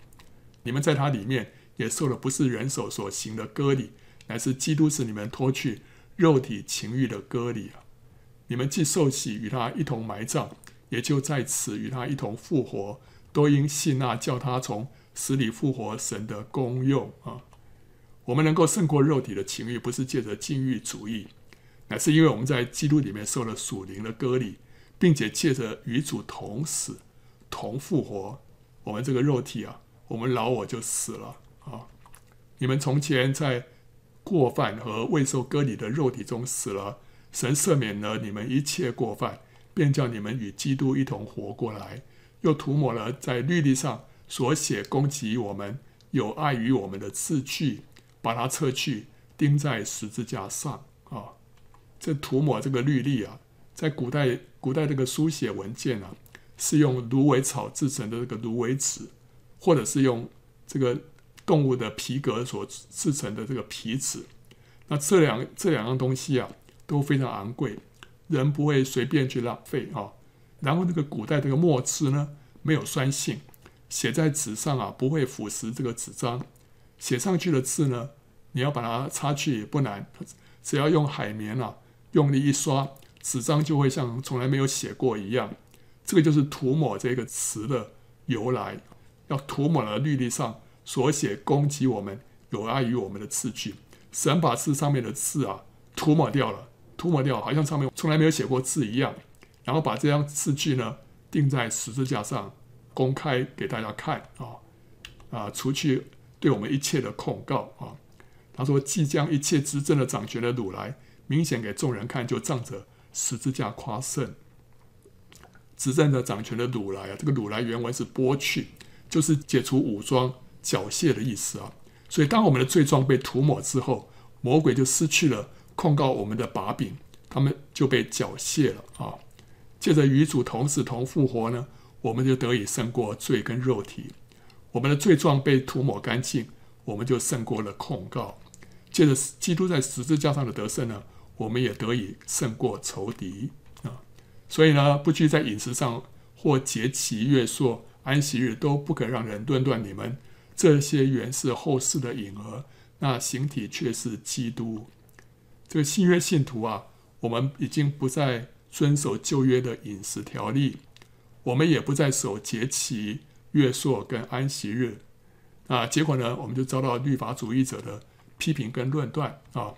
你们在他里面也受了不是人手所行的割礼，乃是基督使你们脱去肉体情欲的割礼啊！你们既受洗与他一同埋葬。也就在此与他一同复活，都因信那叫他从死里复活神的功用啊！我们能够胜过肉体的情欲，不是借着禁欲主义，乃是因为我们在基督里面受了属灵的割礼，并且借着与主同死、同复活，我们这个肉体啊，我们老我就死了啊！你们从前在过犯和未受割礼的肉体中死了，神赦免了你们一切过犯。便叫你们与基督一同活过来，又涂抹了在律例上所写攻击我们、有碍于我们的字句，把它撤去，钉在十字架上。啊，这涂抹这个律例啊，在古代古代这个书写文件啊，是用芦苇草制成的这个芦苇纸，或者是用这个动物的皮革所制成的这个皮纸。那这两这两样东西啊，都非常昂贵。人不会随便去浪费啊，然后那个古代这个墨汁呢，没有酸性，写在纸上啊不会腐蚀这个纸张，写上去的字呢，你要把它擦去也不难，只要用海绵啊用力一刷，纸张就会像从来没有写过一样。这个就是涂抹这个词的由来，要涂抹了律例上所写攻击我们、有碍于我们的字句，神把字上面的字啊涂抹掉了。涂抹掉，好像上面从来没有写过字一样，然后把这张字句呢钉在十字架上，公开给大家看啊啊，除去对我们一切的控告啊。他说：“即将一切执政的掌权的掳来，明显给众人看，就仗着十字架夸胜。执政的掌权的掳来啊，这个掳来原文是剥去，就是解除武装、缴械的意思啊。所以，当我们的罪状被涂抹之后，魔鬼就失去了。”控告我们的把柄，他们就被缴械了啊！借着与主同死同复活呢，我们就得以胜过罪跟肉体。我们的罪状被涂抹干净，我们就胜过了控告。借着基督在十字架上的得胜呢，我们也得以胜过仇敌啊。所以呢，不拘在饮食上或节期、月朔、安息日，都不可让人论断你们。这些原是后世的影儿，那形体却是基督。这个新约信徒啊，我们已经不再遵守旧约的饮食条例，我们也不再守节期、月朔跟安息日。啊，结果呢，我们就遭到律法主义者的批评跟论断啊。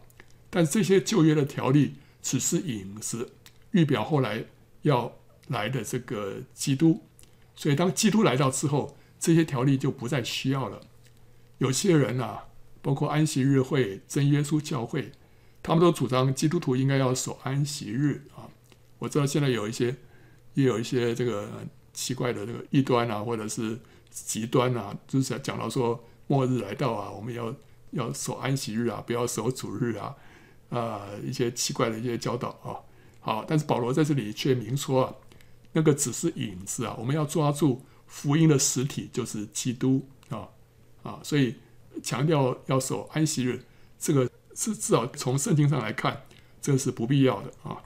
但这些旧约的条例只是影子，预表后来要来的这个基督。所以，当基督来到之后，这些条例就不再需要了。有些人啊，包括安息日会、真耶稣教会，他们都主张基督徒应该要守安息日啊。我知道现在有一些，也有一些这个奇怪的这个异端啊，或者是。极端啊，就是讲到说末日来到啊，我们要要守安息日啊，不要守主日啊，啊、呃，一些奇怪的一些教导啊。好，但是保罗在这里却明说啊，那个只是影子啊，我们要抓住福音的实体，就是基督啊啊，所以强调要守安息日，这个是至少从圣经上来看，这个是不必要的啊。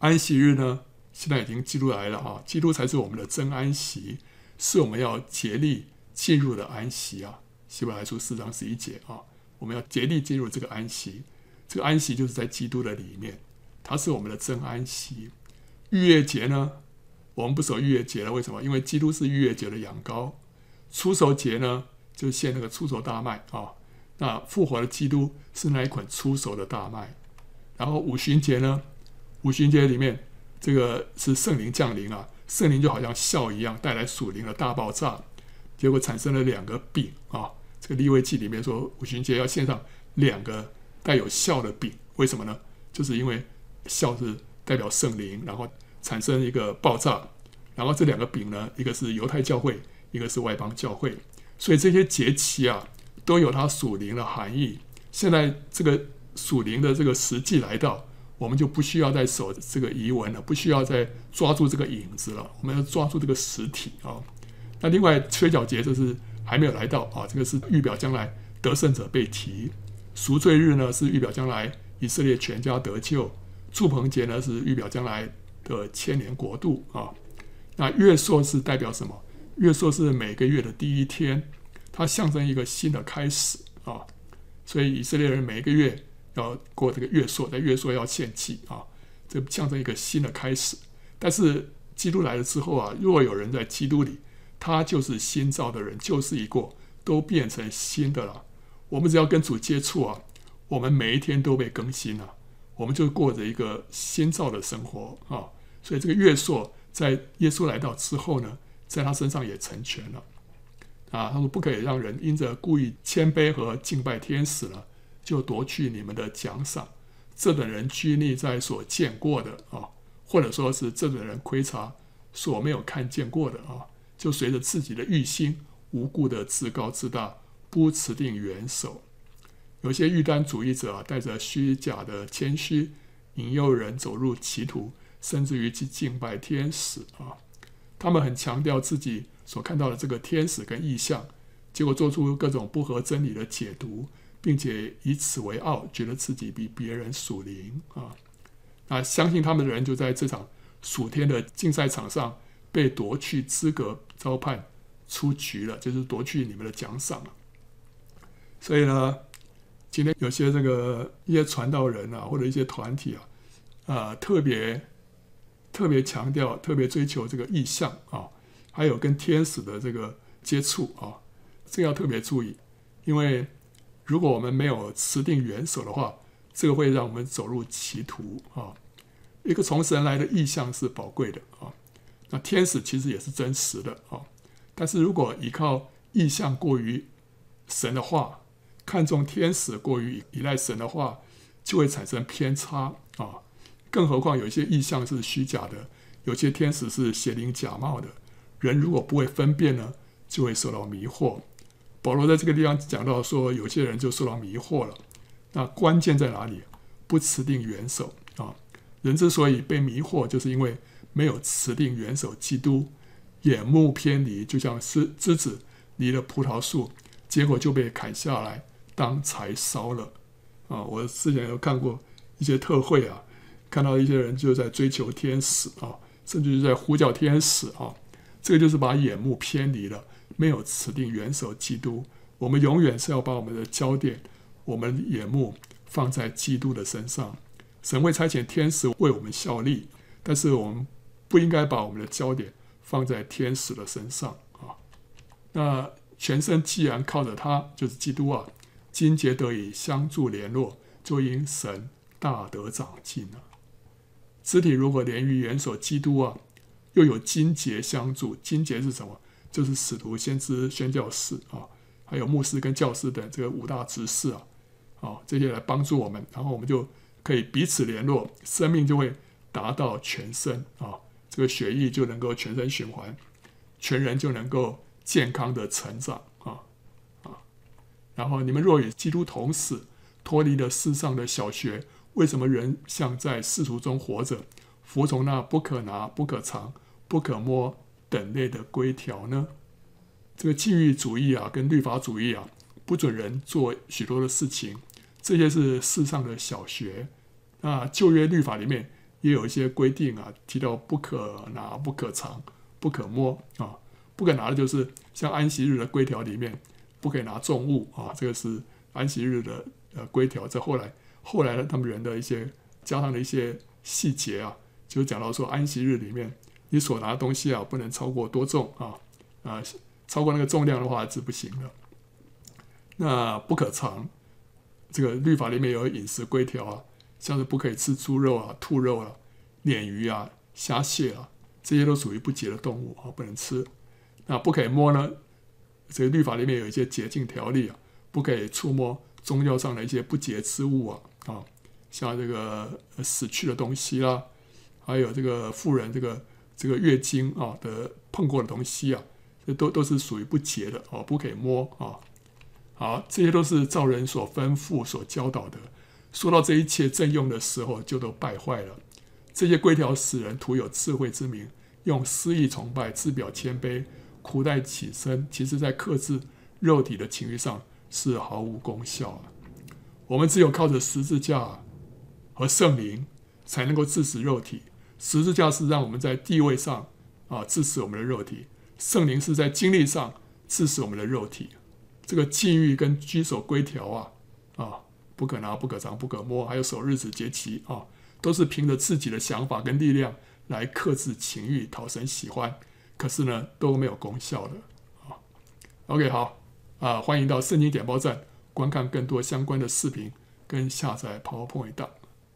安息日呢，现在已经基督来了啊，基督才是我们的真安息。是我们要竭力进入的安息啊，希伯来书四章十一节啊，我们要竭力进入这个安息。这个安息就是在基督的里面，它是我们的真安息。逾越节呢，我们不守逾越节了，为什么？因为基督是逾越节的羊羔。初熟节呢，就献那个初熟大麦啊。那复活的基督是那一捆初熟的大麦。然后五旬节呢，五旬节里面这个是圣灵降临啊。圣灵就好像笑一样，带来属灵的大爆炸，结果产生了两个饼啊。这个立位记里面说，五旬节要献上两个带有笑的饼，为什么呢？就是因为笑是代表圣灵，然后产生一个爆炸，然后这两个饼呢，一个是犹太教会，一个是外邦教会，所以这些节期啊，都有它属灵的含义。现在这个属灵的这个时机来到。我们就不需要再守这个遗文了，不需要再抓住这个影子了。我们要抓住这个实体啊。那另外吹角节就是还没有来到啊，这个是预表将来得胜者被提。赎罪日呢是预表将来以色列全家得救。祝棚节呢是预表将来的千年国度啊。那月朔是代表什么？月朔是每个月的第一天，它象征一个新的开始啊。所以以色列人每个月。要过这个月朔，在月朔要献祭啊，这象征一个新的开始。但是基督来了之后啊，若有人在基督里，他就是新造的人，旧事已过，都变成新的了。我们只要跟主接触啊，我们每一天都被更新了，我们就过着一个新造的生活啊。所以这个月朔在耶稣来到之后呢，在他身上也成全了啊。他说不可以让人因着故意谦卑和敬拜天使了。就夺去你们的奖赏，这等人拘泥在所见过的啊，或者说是这等人窥察所没有看见过的啊，就随着自己的欲心，无故的自高自大，不持定元首。有些玉丹主义者啊，带着虚假的谦虚，引诱人走入歧途，甚至于去敬拜天使啊。他们很强调自己所看到的这个天使跟异象，结果做出各种不合真理的解读。并且以此为傲，觉得自己比别人属灵啊！那相信他们的人就在这场属天的竞赛场上被夺去资格，遭判出局了，就是夺去你们的奖赏了。所以呢，今天有些这个一些传道人啊，或者一些团体啊，啊、特别特别强调，特别追求这个意向啊，还有跟天使的这个接触啊，这个要特别注意，因为。如果我们没有持定元首的话，这个会让我们走入歧途啊！一个从神来的意象是宝贵的啊，那天使其实也是真实的啊。但是如果依靠意象过于神的话，看重天使过于依赖神的话，就会产生偏差啊。更何况有一些意象是虚假的，有些天使是邪灵假冒的，人如果不会分辨呢，就会受到迷惑。保罗在这个地方讲到说，有些人就受到迷惑了。那关键在哪里？不持定元首啊！人之所以被迷惑，就是因为没有持定元首基督，眼目偏离，就像枝枝子离了葡萄树，结果就被砍下来当柴烧了。啊，我之前有看过一些特会啊，看到一些人就在追求天使啊，甚至是在呼叫天使啊，这个就是把眼目偏离了，没有持定元首基督。我们永远是要把我们的焦点，我们眼目放在基督的身上。神会差遣天使为我们效力，但是我们不应该把我们的焦点放在天使的身上啊。那全身既然靠着他，就是基督啊。筋节得以相助联络，就因神大得长进了。肢体如果连于元首基督啊，又有筋节相助。筋节是什么？就是使徒、先知、宣教士啊，还有牧师跟教师等这个五大执事啊，啊这些来帮助我们，然后我们就可以彼此联络，生命就会达到全身啊，这个血液就能够全身循环，全人就能够健康的成长啊啊。然后你们若与基督同死，脱离了世上的小学，为什么人像在世俗中活着，服从那不可拿、不可藏、不可摸等类的规条呢？这个禁欲主义啊，跟律法主义啊，不准人做许多的事情，这些是世上的小学。那旧约律法里面也有一些规定啊，提到不可拿、不可藏、不可摸啊，不可拿的就是像安息日的规条里面。不可以拿重物啊，这个是安息日的呃规条。在后来后来呢，他们人的一些加上的一些细节啊，就讲到说安息日里面你所拿的东西啊，不能超过多重啊啊，超过那个重量的话是不行的。那不可藏，这个律法里面有饮食规条啊，像是不可以吃猪肉啊、兔肉啊、鲶鱼啊、虾蟹啊，这些都属于不洁的动物啊，不能吃。那不可以摸呢？这个律法里面有一些洁净条例啊，不可以触摸宗教上的一些不洁之物啊啊，像这个死去的东西啦，还有这个妇人这个这个月经啊的碰过的东西啊，这都都是属于不洁的哦，不可以摸啊。好，这些都是照人所吩咐、所教导的。说到这一切正用的时候，就都败坏了。这些规条使人徒有智慧之名，用私意崇拜，自表谦卑。苦待己身，其实在克制肉体的情欲上是毫无功效啊。我们只有靠着十字架和圣灵，才能够制止肉体。十字架是让我们在地位上啊支持我们的肉体，圣灵是在经历上支持我们的肉体。这个禁欲跟居守规条啊啊，不可拿、不可尝、不可摸，还有守日子节期啊，都是凭着自己的想法跟力量来克制情欲，讨神喜欢。可是呢，都没有功效的啊。OK，好啊，欢迎到圣经点播站观看更多相关的视频跟下载 PowerPoint 档。